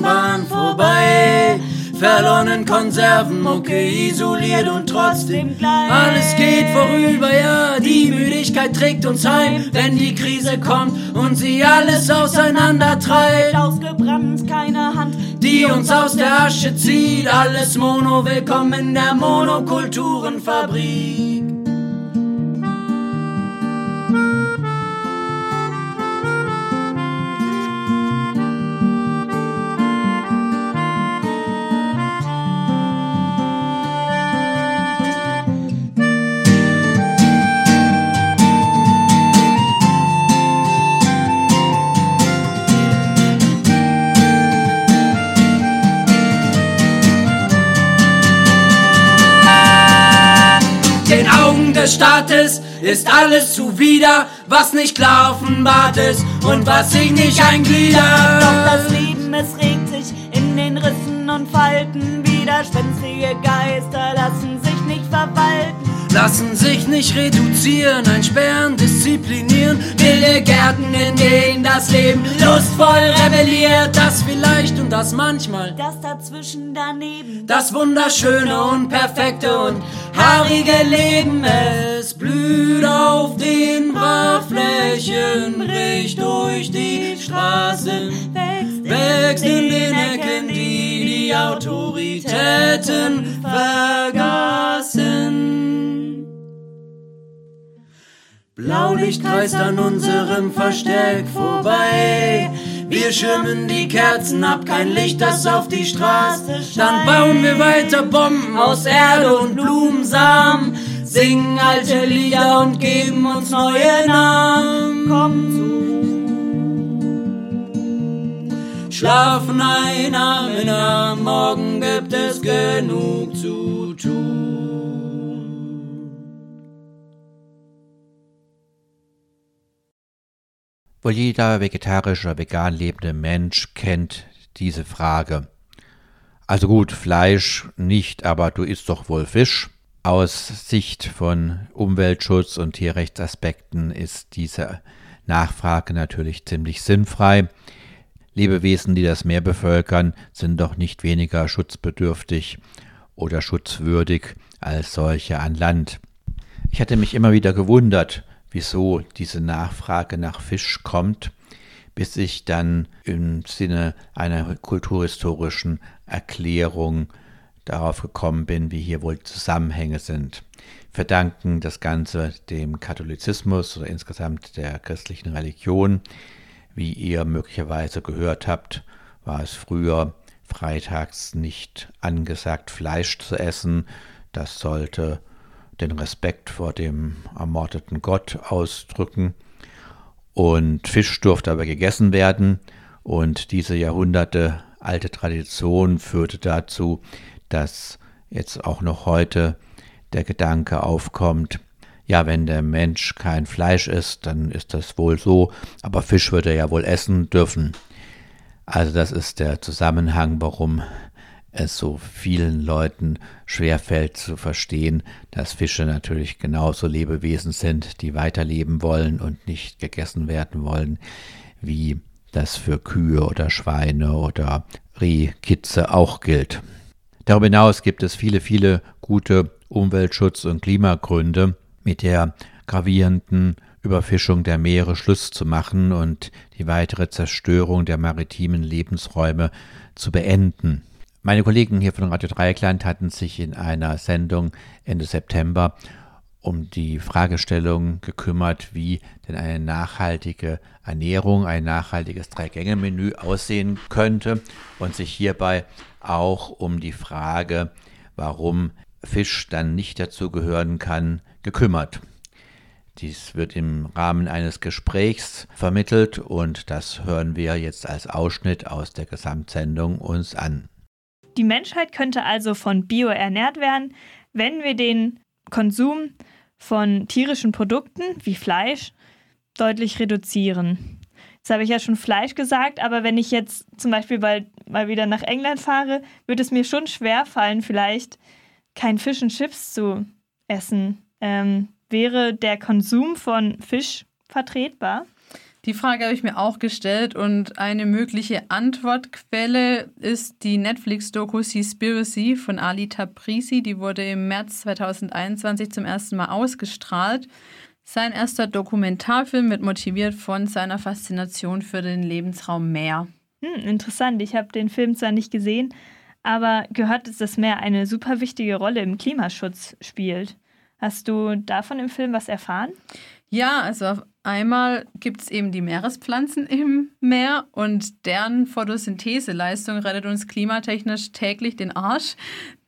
Straßenbahn vorbei. Verlorenen Konserven, Mucke isoliert und trotzdem gleich. Alles geht vorüber, ja, die Müdigkeit trägt uns heim, wenn die Krise kommt und sie alles auseinander treibt. Ausgebrannt, keine Hand, die uns aus der Asche zieht. Alles Mono, willkommen in der Monokulturenfabrik. Augen des Staates ist alles zuwider, was nicht klar offenbart ist und was sich nicht eingliedert. Doch das Leben, es regt sich in den Rissen und Falten. Widerspenstige Geister lassen sich nicht verwalten. Lassen sich nicht reduzieren, einsperren, disziplinieren. Wilde Gärten, in denen das Leben lustvoll rebelliert. Das vielleicht und das manchmal. Das dazwischen daneben. Das wunderschöne und perfekte und haarige Leben. Es blüht auf den Brachflächen, bricht durch die Straßen. Wächst in den Ecken, die die Autoritäten vergaßen. Blaulicht kreist an unserem Versteck vorbei. Wir schirmen die Kerzen ab, kein Licht, das auf die Straße scheint. Dann bauen wir weiter Bomben aus Erde und Blumensamen, singen alte Lieder und geben uns neue Namen. Komm zu. Schlafen ein Arm in Arm, morgen gibt es genug zu tun. Wohl jeder vegetarisch oder vegan lebende Mensch kennt diese Frage. Also gut, Fleisch nicht, aber du isst doch wohl Fisch. Aus Sicht von Umweltschutz und Tierrechtsaspekten ist diese Nachfrage natürlich ziemlich sinnfrei. Lebewesen, die das Meer bevölkern, sind doch nicht weniger schutzbedürftig oder schutzwürdig als solche an Land. Ich hatte mich immer wieder gewundert, wieso diese Nachfrage nach Fisch kommt, bis ich dann im Sinne einer kulturhistorischen Erklärung darauf gekommen bin, wie hier wohl Zusammenhänge sind. Verdanken das Ganze dem Katholizismus oder insgesamt der christlichen Religion. Wie ihr möglicherweise gehört habt, war es früher freitags nicht angesagt, Fleisch zu essen. Das sollte den Respekt vor dem ermordeten Gott ausdrücken. Und Fisch durfte aber gegessen werden. Und diese Jahrhunderte alte Tradition führte dazu, dass jetzt auch noch heute der Gedanke aufkommt, ja, wenn der Mensch kein Fleisch isst, dann ist das wohl so, aber Fisch wird er ja wohl essen dürfen. Also das ist der Zusammenhang, warum es so vielen Leuten schwerfällt zu verstehen, dass Fische natürlich genauso Lebewesen sind, die weiterleben wollen und nicht gegessen werden wollen, wie das für Kühe oder Schweine oder Rehkitze auch gilt. Darüber hinaus gibt es viele, viele gute Umweltschutz- und Klimagründe, mit der gravierenden Überfischung der Meere Schluss zu machen und die weitere Zerstörung der maritimen Lebensräume zu beenden. Meine Kollegen hier von Radio Dreieckland hatten sich in einer Sendung Ende September um die Fragestellung gekümmert, wie denn eine nachhaltige Ernährung, ein nachhaltiges Drei-Gänge-Menü aussehen könnte und sich hierbei auch um die Frage, warum Fisch dann nicht dazu gehören kann, gekümmert. Dies wird im Rahmen eines Gesprächs vermittelt und das hören wir jetzt als Ausschnitt aus der Gesamtsendung uns an. Die Menschheit könnte also von Bio ernährt werden, wenn wir den Konsum von tierischen Produkten wie Fleisch deutlich reduzieren. Jetzt habe ich ja schon Fleisch gesagt, aber wenn ich jetzt zum Beispiel bald mal wieder nach England fahre, wird es mir schon schwer fallen, vielleicht kein Fisch und Chips zu essen. Ähm, wäre der Konsum von Fisch vertretbar? Die Frage habe ich mir auch gestellt und eine mögliche Antwortquelle ist die Netflix-Doku Seaspiracy von Ali Tabrisi. Die wurde im März 2021 zum ersten Mal ausgestrahlt. Sein erster Dokumentarfilm wird motiviert von seiner Faszination für den Lebensraum Meer. Hm, interessant. Ich habe den Film zwar nicht gesehen, aber gehört, dass das Meer eine super wichtige Rolle im Klimaschutz spielt. Hast du davon im Film was erfahren? Ja, also auf einmal gibt es eben die Meerespflanzen im Meer und deren Photosyntheseleistung rettet uns klimatechnisch täglich den Arsch,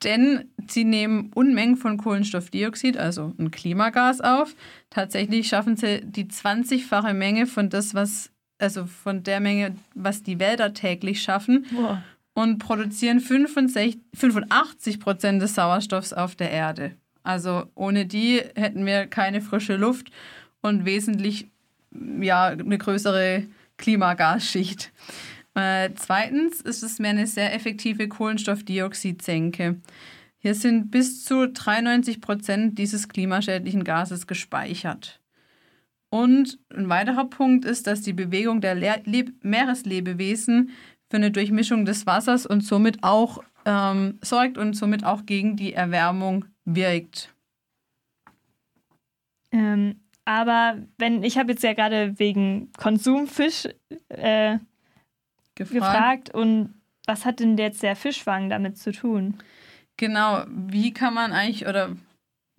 denn sie nehmen Unmengen von Kohlenstoffdioxid, also ein Klimagas, auf. Tatsächlich schaffen sie die 20-fache Menge von das, was also von der Menge, was die Wälder täglich schaffen. Boah. Und produzieren 65, 85 Prozent des Sauerstoffs auf der Erde. Also ohne die hätten wir keine frische Luft und wesentlich ja, eine größere Klimagasschicht. Äh, zweitens ist es mehr eine sehr effektive Kohlenstoffdioxidsenke. Hier sind bis zu 93 Prozent dieses klimaschädlichen Gases gespeichert. Und ein weiterer Punkt ist, dass die Bewegung der Le Leb Meereslebewesen für eine Durchmischung des Wassers und somit auch ähm, sorgt und somit auch gegen die Erwärmung wirkt. Ähm, aber wenn, ich habe jetzt ja gerade wegen Konsumfisch äh, gefragt. gefragt und was hat denn jetzt der Fischfang damit zu tun? Genau, wie kann man eigentlich oder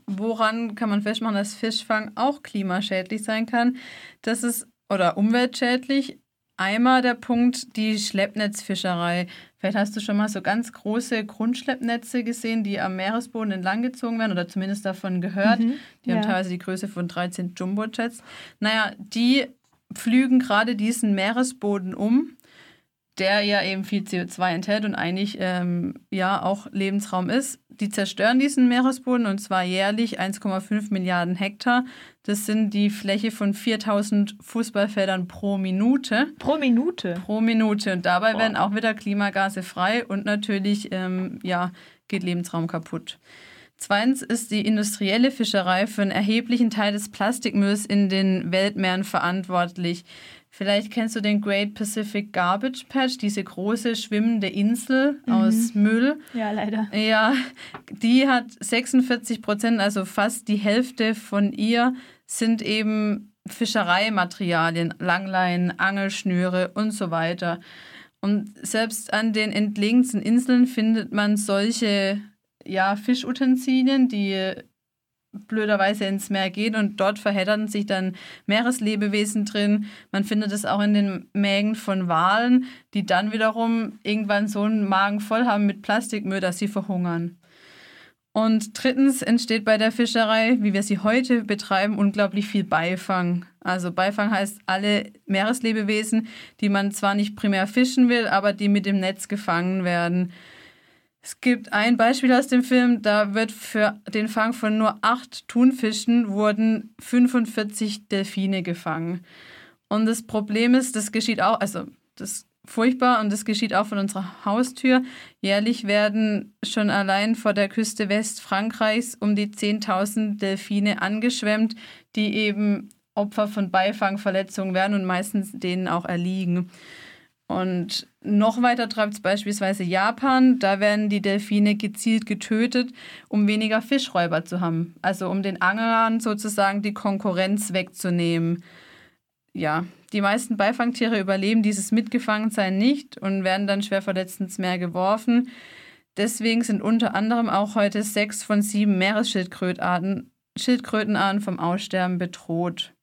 woran kann man festmachen, dass Fischfang auch klimaschädlich sein kann? Das ist oder umweltschädlich. Einmal der Punkt die Schleppnetzfischerei. Vielleicht hast du schon mal so ganz große Grundschleppnetze gesehen, die am Meeresboden entlanggezogen werden oder zumindest davon gehört. Mhm, die haben ja. teilweise die Größe von 13 Jumbojets. Naja, die pflügen gerade diesen Meeresboden um, der ja eben viel CO2 enthält und eigentlich ähm, ja auch Lebensraum ist. Die zerstören diesen Meeresboden und zwar jährlich 1,5 Milliarden Hektar. Das sind die Fläche von 4000 Fußballfeldern pro Minute. Pro Minute? Pro Minute. Und dabei werden auch wieder Klimagase frei und natürlich ähm, ja, geht Lebensraum kaputt. Zweitens ist die industrielle Fischerei für einen erheblichen Teil des Plastikmülls in den Weltmeeren verantwortlich. Vielleicht kennst du den Great Pacific Garbage Patch, diese große schwimmende Insel Mhm. aus Müll. Ja, leider. Ja, die hat 46 Prozent, also fast die Hälfte von ihr sind eben Fischereimaterialien, Langleinen, Angelschnüre und so weiter. Und selbst an den entlegensten Inseln findet man solche ja, Fischutensilien, die blöderweise ins Meer gehen und dort verheddern sich dann Meereslebewesen drin. Man findet es auch in den Mägen von Walen, die dann wiederum irgendwann so einen Magen voll haben mit Plastikmüll, dass sie verhungern. Und drittens entsteht bei der Fischerei, wie wir sie heute betreiben, unglaublich viel Beifang. Also Beifang heißt alle Meereslebewesen, die man zwar nicht primär fischen will, aber die mit dem Netz gefangen werden. Es gibt ein Beispiel aus dem Film, da wird für den Fang von nur acht Thunfischen wurden 45 Delfine gefangen. Und das Problem ist, das geschieht auch, also das ist furchtbar und das geschieht auch von unserer Haustür. Jährlich werden schon allein vor der Küste Westfrankreichs um die 10.000 Delfine angeschwemmt, die eben Opfer von Beifangverletzungen werden und meistens denen auch erliegen. Und noch weiter treibt es beispielsweise Japan. Da werden die Delfine gezielt getötet, um weniger Fischräuber zu haben. Also um den Anglern sozusagen die Konkurrenz wegzunehmen. Ja, die meisten Beifangtiere überleben dieses Mitgefangensein nicht und werden dann schwer verletzt ins Meer geworfen. Deswegen sind unter anderem auch heute sechs von sieben Meeresschildkrötenarten Schildkrötenarten vom Aussterben bedroht.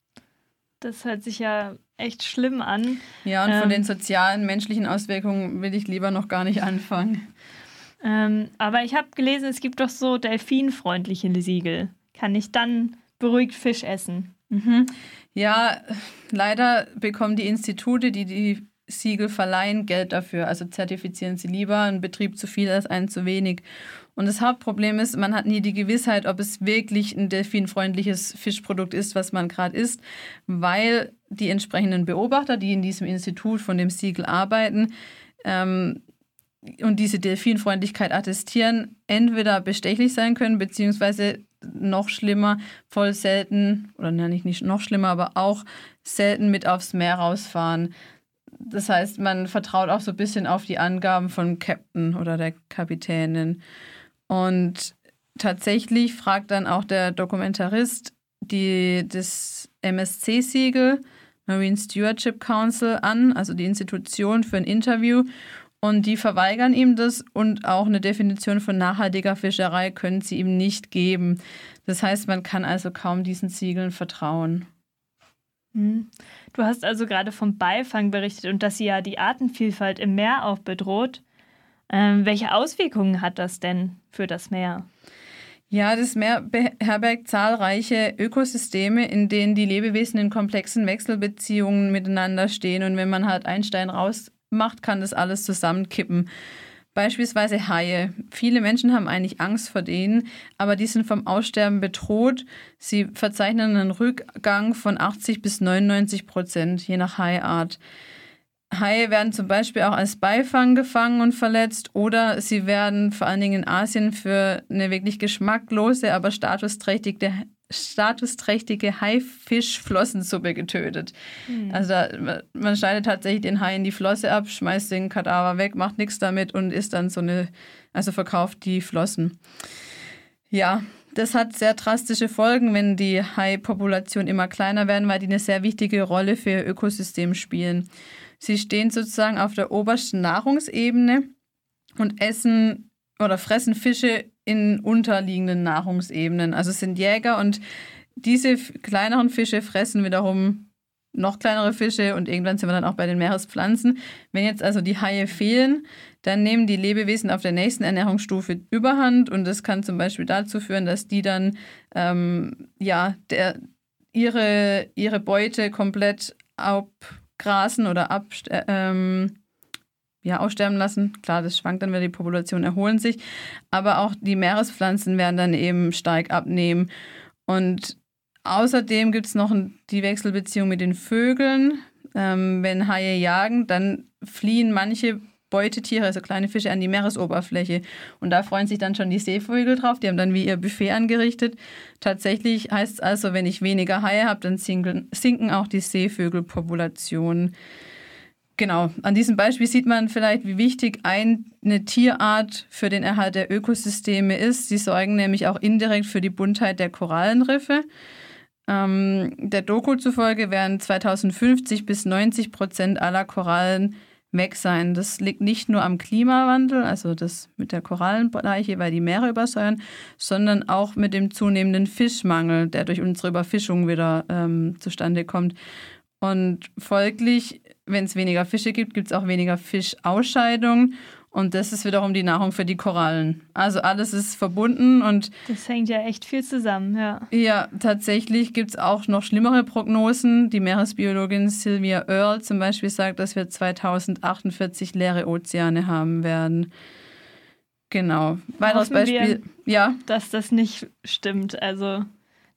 Das hört sich ja echt schlimm an. Ja, und von Ähm, den sozialen, menschlichen Auswirkungen will ich lieber noch gar nicht anfangen. Ähm, aber ich habe gelesen, es gibt doch so delfinfreundliche Siegel. Kann ich dann beruhigt Fisch essen? Mhm. Ja, leider bekommen die Institute, die die Siegel verleihen, Geld dafür. Also zertifizieren sie lieber einen Betrieb zu viel als einen zu wenig. Und das Hauptproblem ist, man hat nie die Gewissheit, ob es wirklich ein delfinfreundliches Fischprodukt ist, was man gerade isst, weil die entsprechenden Beobachter, die in diesem Institut von dem Siegel arbeiten, ähm, und diese Delfinfreundlichkeit attestieren, entweder bestechlich sein können, beziehungsweise noch schlimmer, voll selten, oder nicht, nicht noch schlimmer, aber auch selten mit aufs Meer rausfahren. Das heißt, man vertraut auch so ein bisschen auf die Angaben von Captain oder der Kapitänin. Und tatsächlich fragt dann auch der Dokumentarist die, das MSC-Siegel, Marine Stewardship Council, an, also die Institution für ein Interview. Und die verweigern ihm das und auch eine Definition von nachhaltiger Fischerei können sie ihm nicht geben. Das heißt, man kann also kaum diesen Siegeln vertrauen. Hm. Du hast also gerade vom Beifang berichtet und dass sie ja die Artenvielfalt im Meer auch bedroht. Ähm, welche Auswirkungen hat das denn für das Meer? Ja, das Meer beherbergt zahlreiche Ökosysteme, in denen die Lebewesen in komplexen Wechselbeziehungen miteinander stehen. Und wenn man halt einen Stein rausmacht, kann das alles zusammenkippen. Beispielsweise Haie. Viele Menschen haben eigentlich Angst vor denen, aber die sind vom Aussterben bedroht. Sie verzeichnen einen Rückgang von 80 bis 99 Prozent, je nach Haiart. Haie werden zum Beispiel auch als Beifang gefangen und verletzt oder sie werden vor allen Dingen in Asien für eine wirklich geschmacklose, aber statusträchtige, statusträchtige Haifischflossensuppe getötet. Mhm. Also da, man schneidet tatsächlich den Hai in die Flosse ab, schmeißt den Kadaver weg, macht nichts damit und isst dann so eine, also verkauft die Flossen. Ja, das hat sehr drastische Folgen, wenn die Hai-Population immer kleiner werden, weil die eine sehr wichtige Rolle für ihr Ökosystem spielen. Sie stehen sozusagen auf der obersten Nahrungsebene und essen oder fressen Fische in unterliegenden Nahrungsebenen. Also sind Jäger und diese kleineren Fische fressen wiederum noch kleinere Fische und irgendwann sind wir dann auch bei den Meerespflanzen. Wenn jetzt also die Haie fehlen, dann nehmen die Lebewesen auf der nächsten Ernährungsstufe Überhand und das kann zum Beispiel dazu führen, dass die dann ähm, ja, der, ihre, ihre Beute komplett ab grasen oder ab, äh, ähm, ja, aussterben lassen. Klar, das schwankt dann, wenn die Populationen erholen sich. Aber auch die Meerespflanzen werden dann eben stark abnehmen. Und außerdem gibt es noch die Wechselbeziehung mit den Vögeln. Ähm, wenn Haie jagen, dann fliehen manche Beutetiere, also kleine Fische, an die Meeresoberfläche. Und da freuen sich dann schon die Seevögel drauf. Die haben dann wie ihr Buffet angerichtet. Tatsächlich heißt es also, wenn ich weniger Haie habe, dann sinken, sinken auch die Seevögelpopulationen. Genau, an diesem Beispiel sieht man vielleicht, wie wichtig eine Tierart für den Erhalt der Ökosysteme ist. Sie sorgen nämlich auch indirekt für die Buntheit der Korallenriffe. Ähm, der Doku zufolge werden 2050 bis 90 Prozent aller Korallen weg sein. Das liegt nicht nur am Klimawandel, also das mit der Korallenbleiche, weil die Meere übersäuern, sondern auch mit dem zunehmenden Fischmangel, der durch unsere Überfischung wieder ähm, zustande kommt. Und folglich, wenn es weniger Fische gibt, gibt es auch weniger Fischausscheidung und das ist wiederum die Nahrung für die Korallen. Also alles ist verbunden und. Das hängt ja echt viel zusammen, ja. Ja, tatsächlich gibt es auch noch schlimmere Prognosen. Die Meeresbiologin Sylvia Earle zum Beispiel sagt, dass wir 2048 leere Ozeane haben werden. Genau. Weiteres Beispiel. Wir, ja. Dass das nicht stimmt. Also,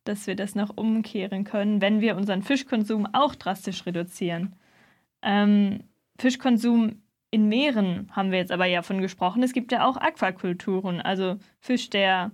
dass wir das noch umkehren können, wenn wir unseren Fischkonsum auch drastisch reduzieren. Ähm, Fischkonsum in Meeren haben wir jetzt aber ja von gesprochen. Es gibt ja auch Aquakulturen, also Fisch, der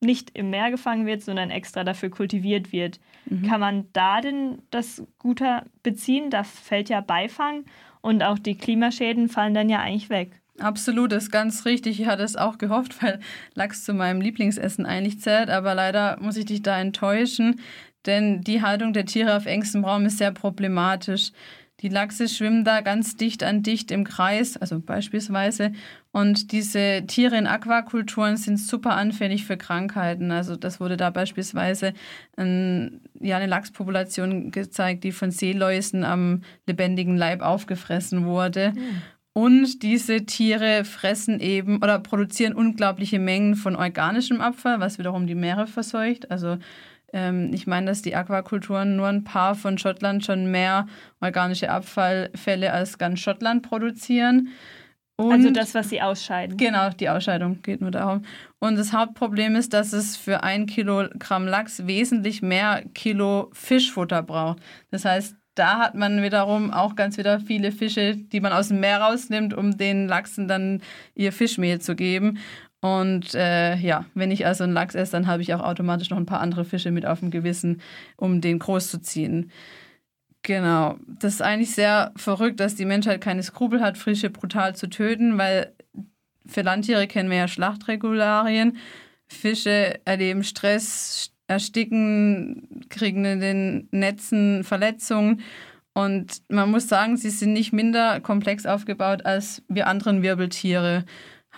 nicht im Meer gefangen wird, sondern extra dafür kultiviert wird. Mhm. Kann man da denn das Guter beziehen? Da fällt ja Beifang und auch die Klimaschäden fallen dann ja eigentlich weg. Absolut, das ist ganz richtig. Ich hatte es auch gehofft, weil Lachs zu meinem Lieblingsessen eigentlich zählt, aber leider muss ich dich da enttäuschen, denn die Haltung der Tiere auf engstem Raum ist sehr problematisch. Die Lachse schwimmen da ganz dicht an dicht im Kreis, also beispielsweise. Und diese Tiere in Aquakulturen sind super anfällig für Krankheiten. Also das wurde da beispielsweise ein, ja, eine Lachspopulation gezeigt, die von Seeläusen am lebendigen Leib aufgefressen wurde. Mhm. Und diese Tiere fressen eben oder produzieren unglaubliche Mengen von organischem Abfall, was wiederum die Meere verseucht. Also ähm, ich meine, dass die Aquakulturen nur ein paar von Schottland schon mehr organische Abfallfälle als ganz Schottland produzieren. Und also das, was sie ausscheiden. Genau, die Ausscheidung geht nur darum. Und das Hauptproblem ist, dass es für ein Kilogramm Lachs wesentlich mehr Kilo Fischfutter braucht. Das heißt, da hat man wiederum auch ganz wieder viele Fische, die man aus dem Meer rausnimmt, um den Lachsen dann ihr Fischmehl zu geben. Und äh, ja, wenn ich also einen Lachs esse, dann habe ich auch automatisch noch ein paar andere Fische mit auf dem Gewissen, um den groß zu ziehen. Genau. Das ist eigentlich sehr verrückt, dass die Menschheit keine Skrupel hat, Fische brutal zu töten, weil für Landtiere kennen wir ja Schlachtregularien. Fische erleben Stress, ersticken, kriegen in den Netzen Verletzungen. Und man muss sagen, sie sind nicht minder komplex aufgebaut als wir anderen Wirbeltiere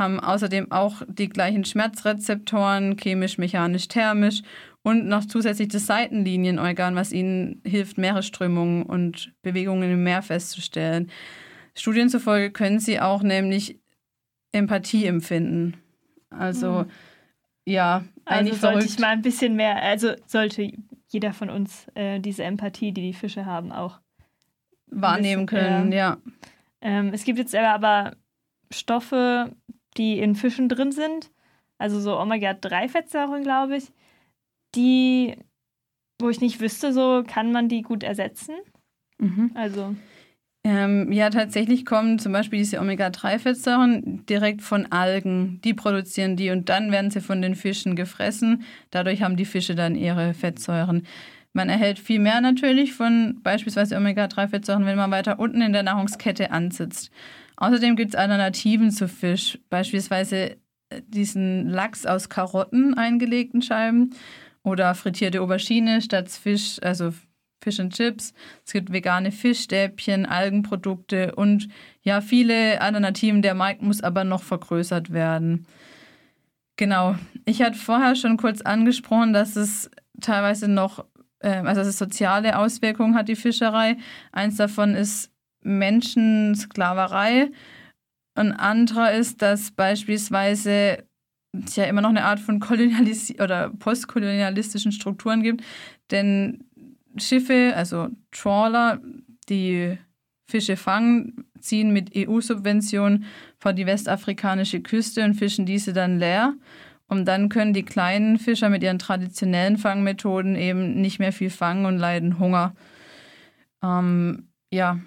haben außerdem auch die gleichen Schmerzrezeptoren, chemisch, mechanisch, thermisch und noch zusätzlich das Seitenlinienorgan, was ihnen hilft, Meeresströmungen und Bewegungen im Meer festzustellen. Studien zufolge können sie auch nämlich Empathie empfinden. Also, mhm. ja, eigentlich also sollte verrückt. ich mal ein bisschen mehr, also sollte jeder von uns äh, diese Empathie, die die Fische haben, auch wahrnehmen bisschen, können, äh, ja. Ähm, es gibt jetzt aber Stoffe, die in Fischen drin sind, also so Omega-3-Fettsäuren, glaube ich, die, wo ich nicht wüsste, so kann man die gut ersetzen. Mhm. Also. Ähm, ja, tatsächlich kommen zum Beispiel diese Omega-3-Fettsäuren direkt von Algen. Die produzieren die und dann werden sie von den Fischen gefressen. Dadurch haben die Fische dann ihre Fettsäuren. Man erhält viel mehr natürlich von beispielsweise Omega-3-Fettsäuren, wenn man weiter unten in der Nahrungskette ansitzt. Außerdem gibt es Alternativen zu Fisch, beispielsweise äh, diesen Lachs aus Karotten eingelegten Scheiben oder frittierte Aubergine statt Fisch, also Fish and Chips. Es gibt vegane Fischstäbchen, Algenprodukte und ja, viele Alternativen. Der Markt muss aber noch vergrößert werden. Genau. Ich hatte vorher schon kurz angesprochen, dass es teilweise noch, äh, also dass es soziale Auswirkungen hat, die Fischerei. Eins davon ist Menschensklaverei. Ein anderer ist, dass beispielsweise es ja immer noch eine Art von kolonialis oder postkolonialistischen Strukturen gibt, denn Schiffe, also Trawler, die Fische fangen, ziehen mit EU-Subventionen vor die westafrikanische Küste und fischen diese dann leer. Und dann können die kleinen Fischer mit ihren traditionellen Fangmethoden eben nicht mehr viel fangen und leiden Hunger. Ähm, ja,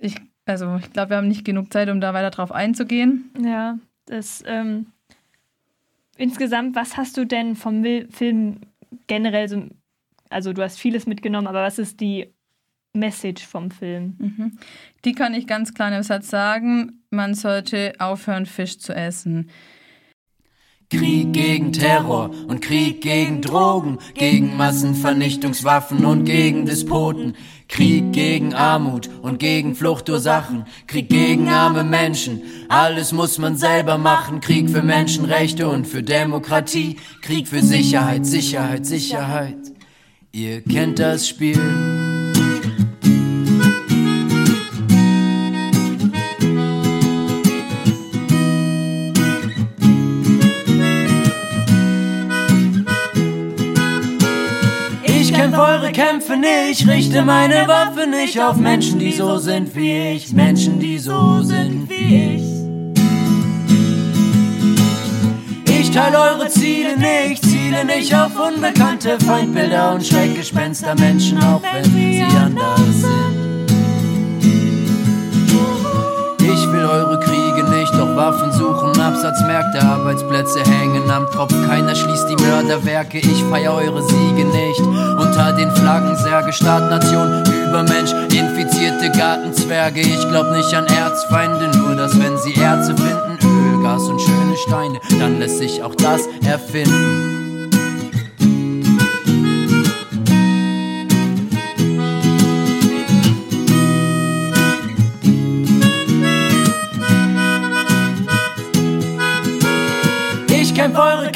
ich, also ich glaube, wir haben nicht genug Zeit, um da weiter drauf einzugehen. Ja, das ähm, insgesamt, was hast du denn vom Film generell so, also du hast vieles mitgenommen, aber was ist die Message vom Film? Mhm. Die kann ich ganz klar im Satz sagen, man sollte aufhören, Fisch zu essen. Krieg gegen Terror und Krieg gegen Drogen, gegen Massenvernichtungswaffen und gegen Despoten. Krieg gegen Armut und gegen Fluchtursachen, Krieg gegen arme Menschen, alles muss man selber machen, Krieg für Menschenrechte und für Demokratie, Krieg für Sicherheit, Sicherheit, Sicherheit. Ihr kennt das Spiel. Kämpfe nicht, richte meine Waffe nicht auf Menschen, die so sind wie ich, Menschen, die so sind wie ich. Ich teile eure Ziele nicht, ziele nicht auf unbekannte Feindbilder und Schreckgespenster Menschen, auch wenn sie anders sind. Waffen suchen, Absatzmärkte, Arbeitsplätze hängen am Tropf. Keiner schließt die Mörderwerke, ich feier eure Siege nicht. Unter den Flaggen Särge, Staat, Nation, Übermensch, infizierte Gartenzwerge. Ich glaub nicht an Erzfeinde, nur dass wenn sie Erze finden, Öl, Gas und schöne Steine, dann lässt sich auch das erfinden.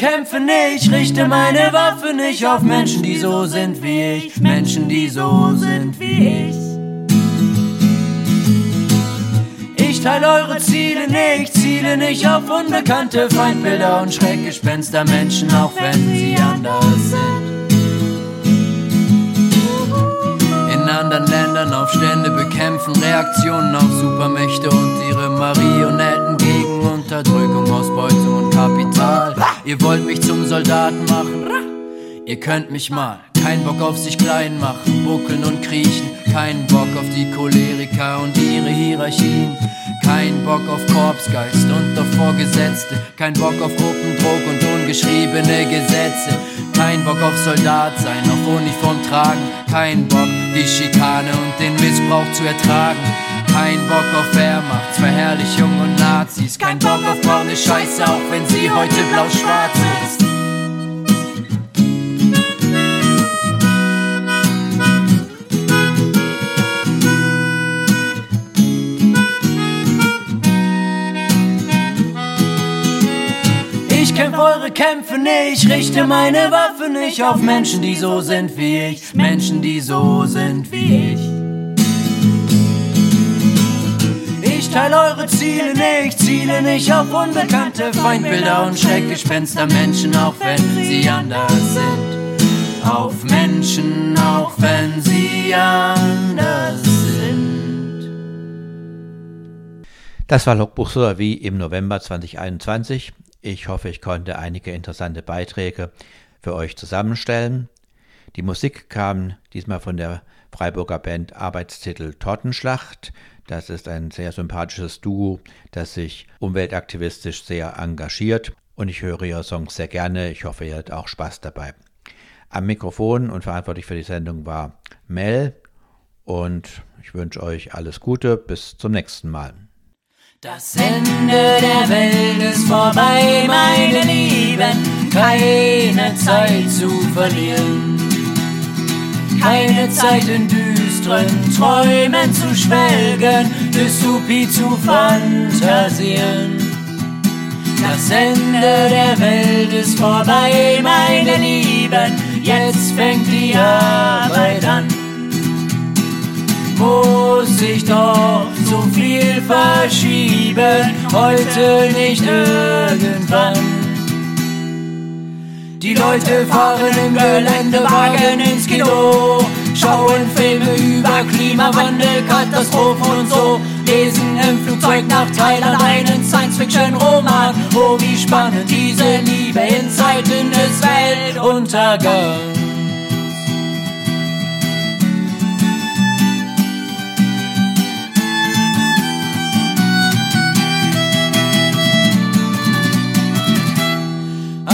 Kämpfe nicht, richte meine Waffe nicht auf Menschen, die so sind wie ich, Menschen, die so sind wie ich. Ich teile eure Ziele nicht, ziele nicht auf unbekannte Feindbilder und Schreckgespenster Menschen, auch wenn sie anders sind. In anderen Ländern Aufstände bekämpfen, Reaktionen auf Supermächte und ihre Marionetten gegen Unterdrückung. Ihr wollt mich zum Soldaten machen? Ihr könnt mich mal. Kein Bock auf sich klein machen, buckeln und kriechen. Kein Bock auf die Choleriker und ihre Hierarchien. Kein Bock auf Korpsgeist und auf Vorgesetzte. Kein Bock auf Gruppendruck und ungeschriebene Gesetze. Kein Bock auf Soldat sein, auf Uniform tragen. Kein Bock, die Schikane und den Missbrauch zu ertragen. Kein Bock auf Wehrmachtsverherrlichung und Nazis. Kein Bock auf braune Scheiße, auch wenn sie heute blau-schwarz ist. Ich kämpf eure Kämpfe nicht, richte meine Waffe nicht auf Menschen, die so sind wie ich. Menschen, die so sind wie ich. Teile eure Ziele nicht, ziele nicht auf unbekannte Feindbilder und Schreckgespenster Menschen, auch wenn sie anders sind. Auf Menschen, auch wenn sie anders sind. Das war Logbuch wie im November 2021. Ich hoffe, ich konnte einige interessante Beiträge für euch zusammenstellen. Die Musik kam diesmal von der Freiburger Band Arbeitstitel Tortenschlacht. Das ist ein sehr sympathisches Duo, das sich umweltaktivistisch sehr engagiert und ich höre ihre Songs sehr gerne. Ich hoffe, ihr habt auch Spaß dabei. Am Mikrofon und verantwortlich für die Sendung war Mel und ich wünsche euch alles Gute. Bis zum nächsten Mal. Das Ende der Welt ist vorbei, meine Lieben, keine Zeit zu verlieren. Keine Zeit in düsteren Träumen zu schwelgen, Dystopie zu fantasieren. Das Ende der Welt ist vorbei, meine Lieben, jetzt fängt die Arbeit an muss sich doch so viel verschieben, heute nicht irgendwann. Die Leute fahren im Geländewagen ins Kino, schauen Filme über Klimawandel, Katastrophen und so, lesen im Flugzeug nach Thailand einen Science-Fiction-Roman. Oh, wie spannend diese Liebe in Zeiten des Weltuntergangs.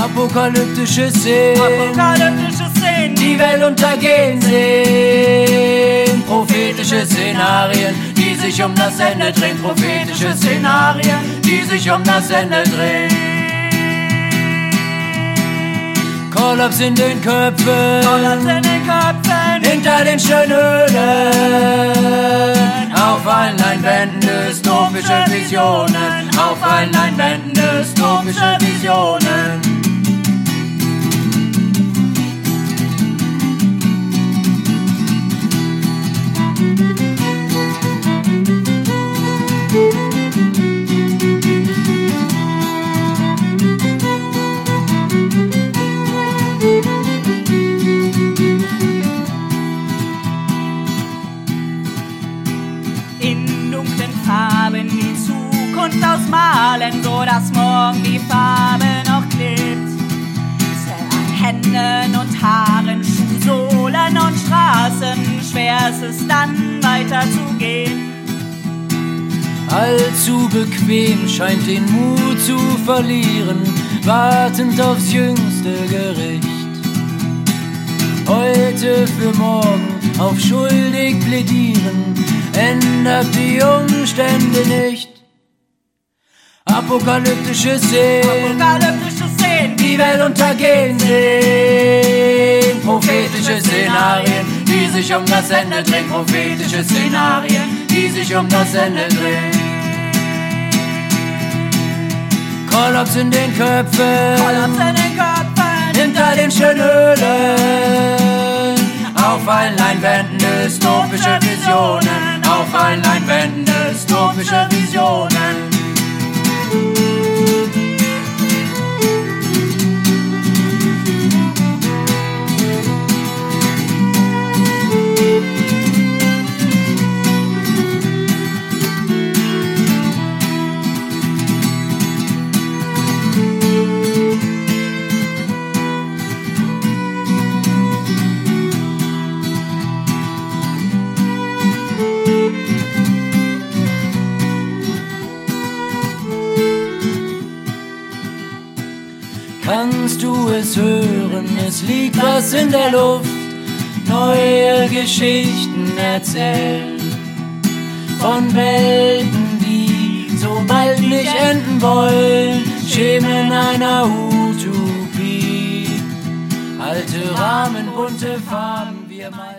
Apokalyptische Szenen, Apokalyptische Szenen, die Welt untergehen sehen. Prophetische Szenarien, die sich um das Ende drehen. Prophetische Szenarien, die sich um das Ende drehen. Kollaps in den Köpfen, Kollaps in den Köpfen, hinter den Schönhöhlen. Auf allen Leinwänden dystopische Visionen, auf allen Leinwänden dystopische Visionen. Zukunft ausmalen, so dass morgen die Farbe noch klebt. Zähl an Händen und Haaren, Schuhsohlen und Straßen, schwer ist es dann weiterzugehen. Allzu bequem scheint den Mut zu verlieren, wartend aufs jüngste Gericht. Heute für morgen auf schuldig plädieren, ändert die Umstände nicht. Apokalyptische Szenen, Apokalyptische Szenen, die Welt untergehen sehen. Prophetische Szenarien, die sich um das Ende drehen. Prophetische Szenarien, die sich um das Ende drehen. Kollaps in den Köpfen, Kollaps in den Köpfen, hinter den Schönhöhlen. Auf allen Leinwänden dystopische Visionen, auf allen Leinwänden dystopische Visionen. you alles hören, es liegt was in der Luft, neue Geschichten erzählen von Welten, die so bald nicht enden wollen, Schemen einer Utopie, alte Rahmen, bunte Farben, wir mal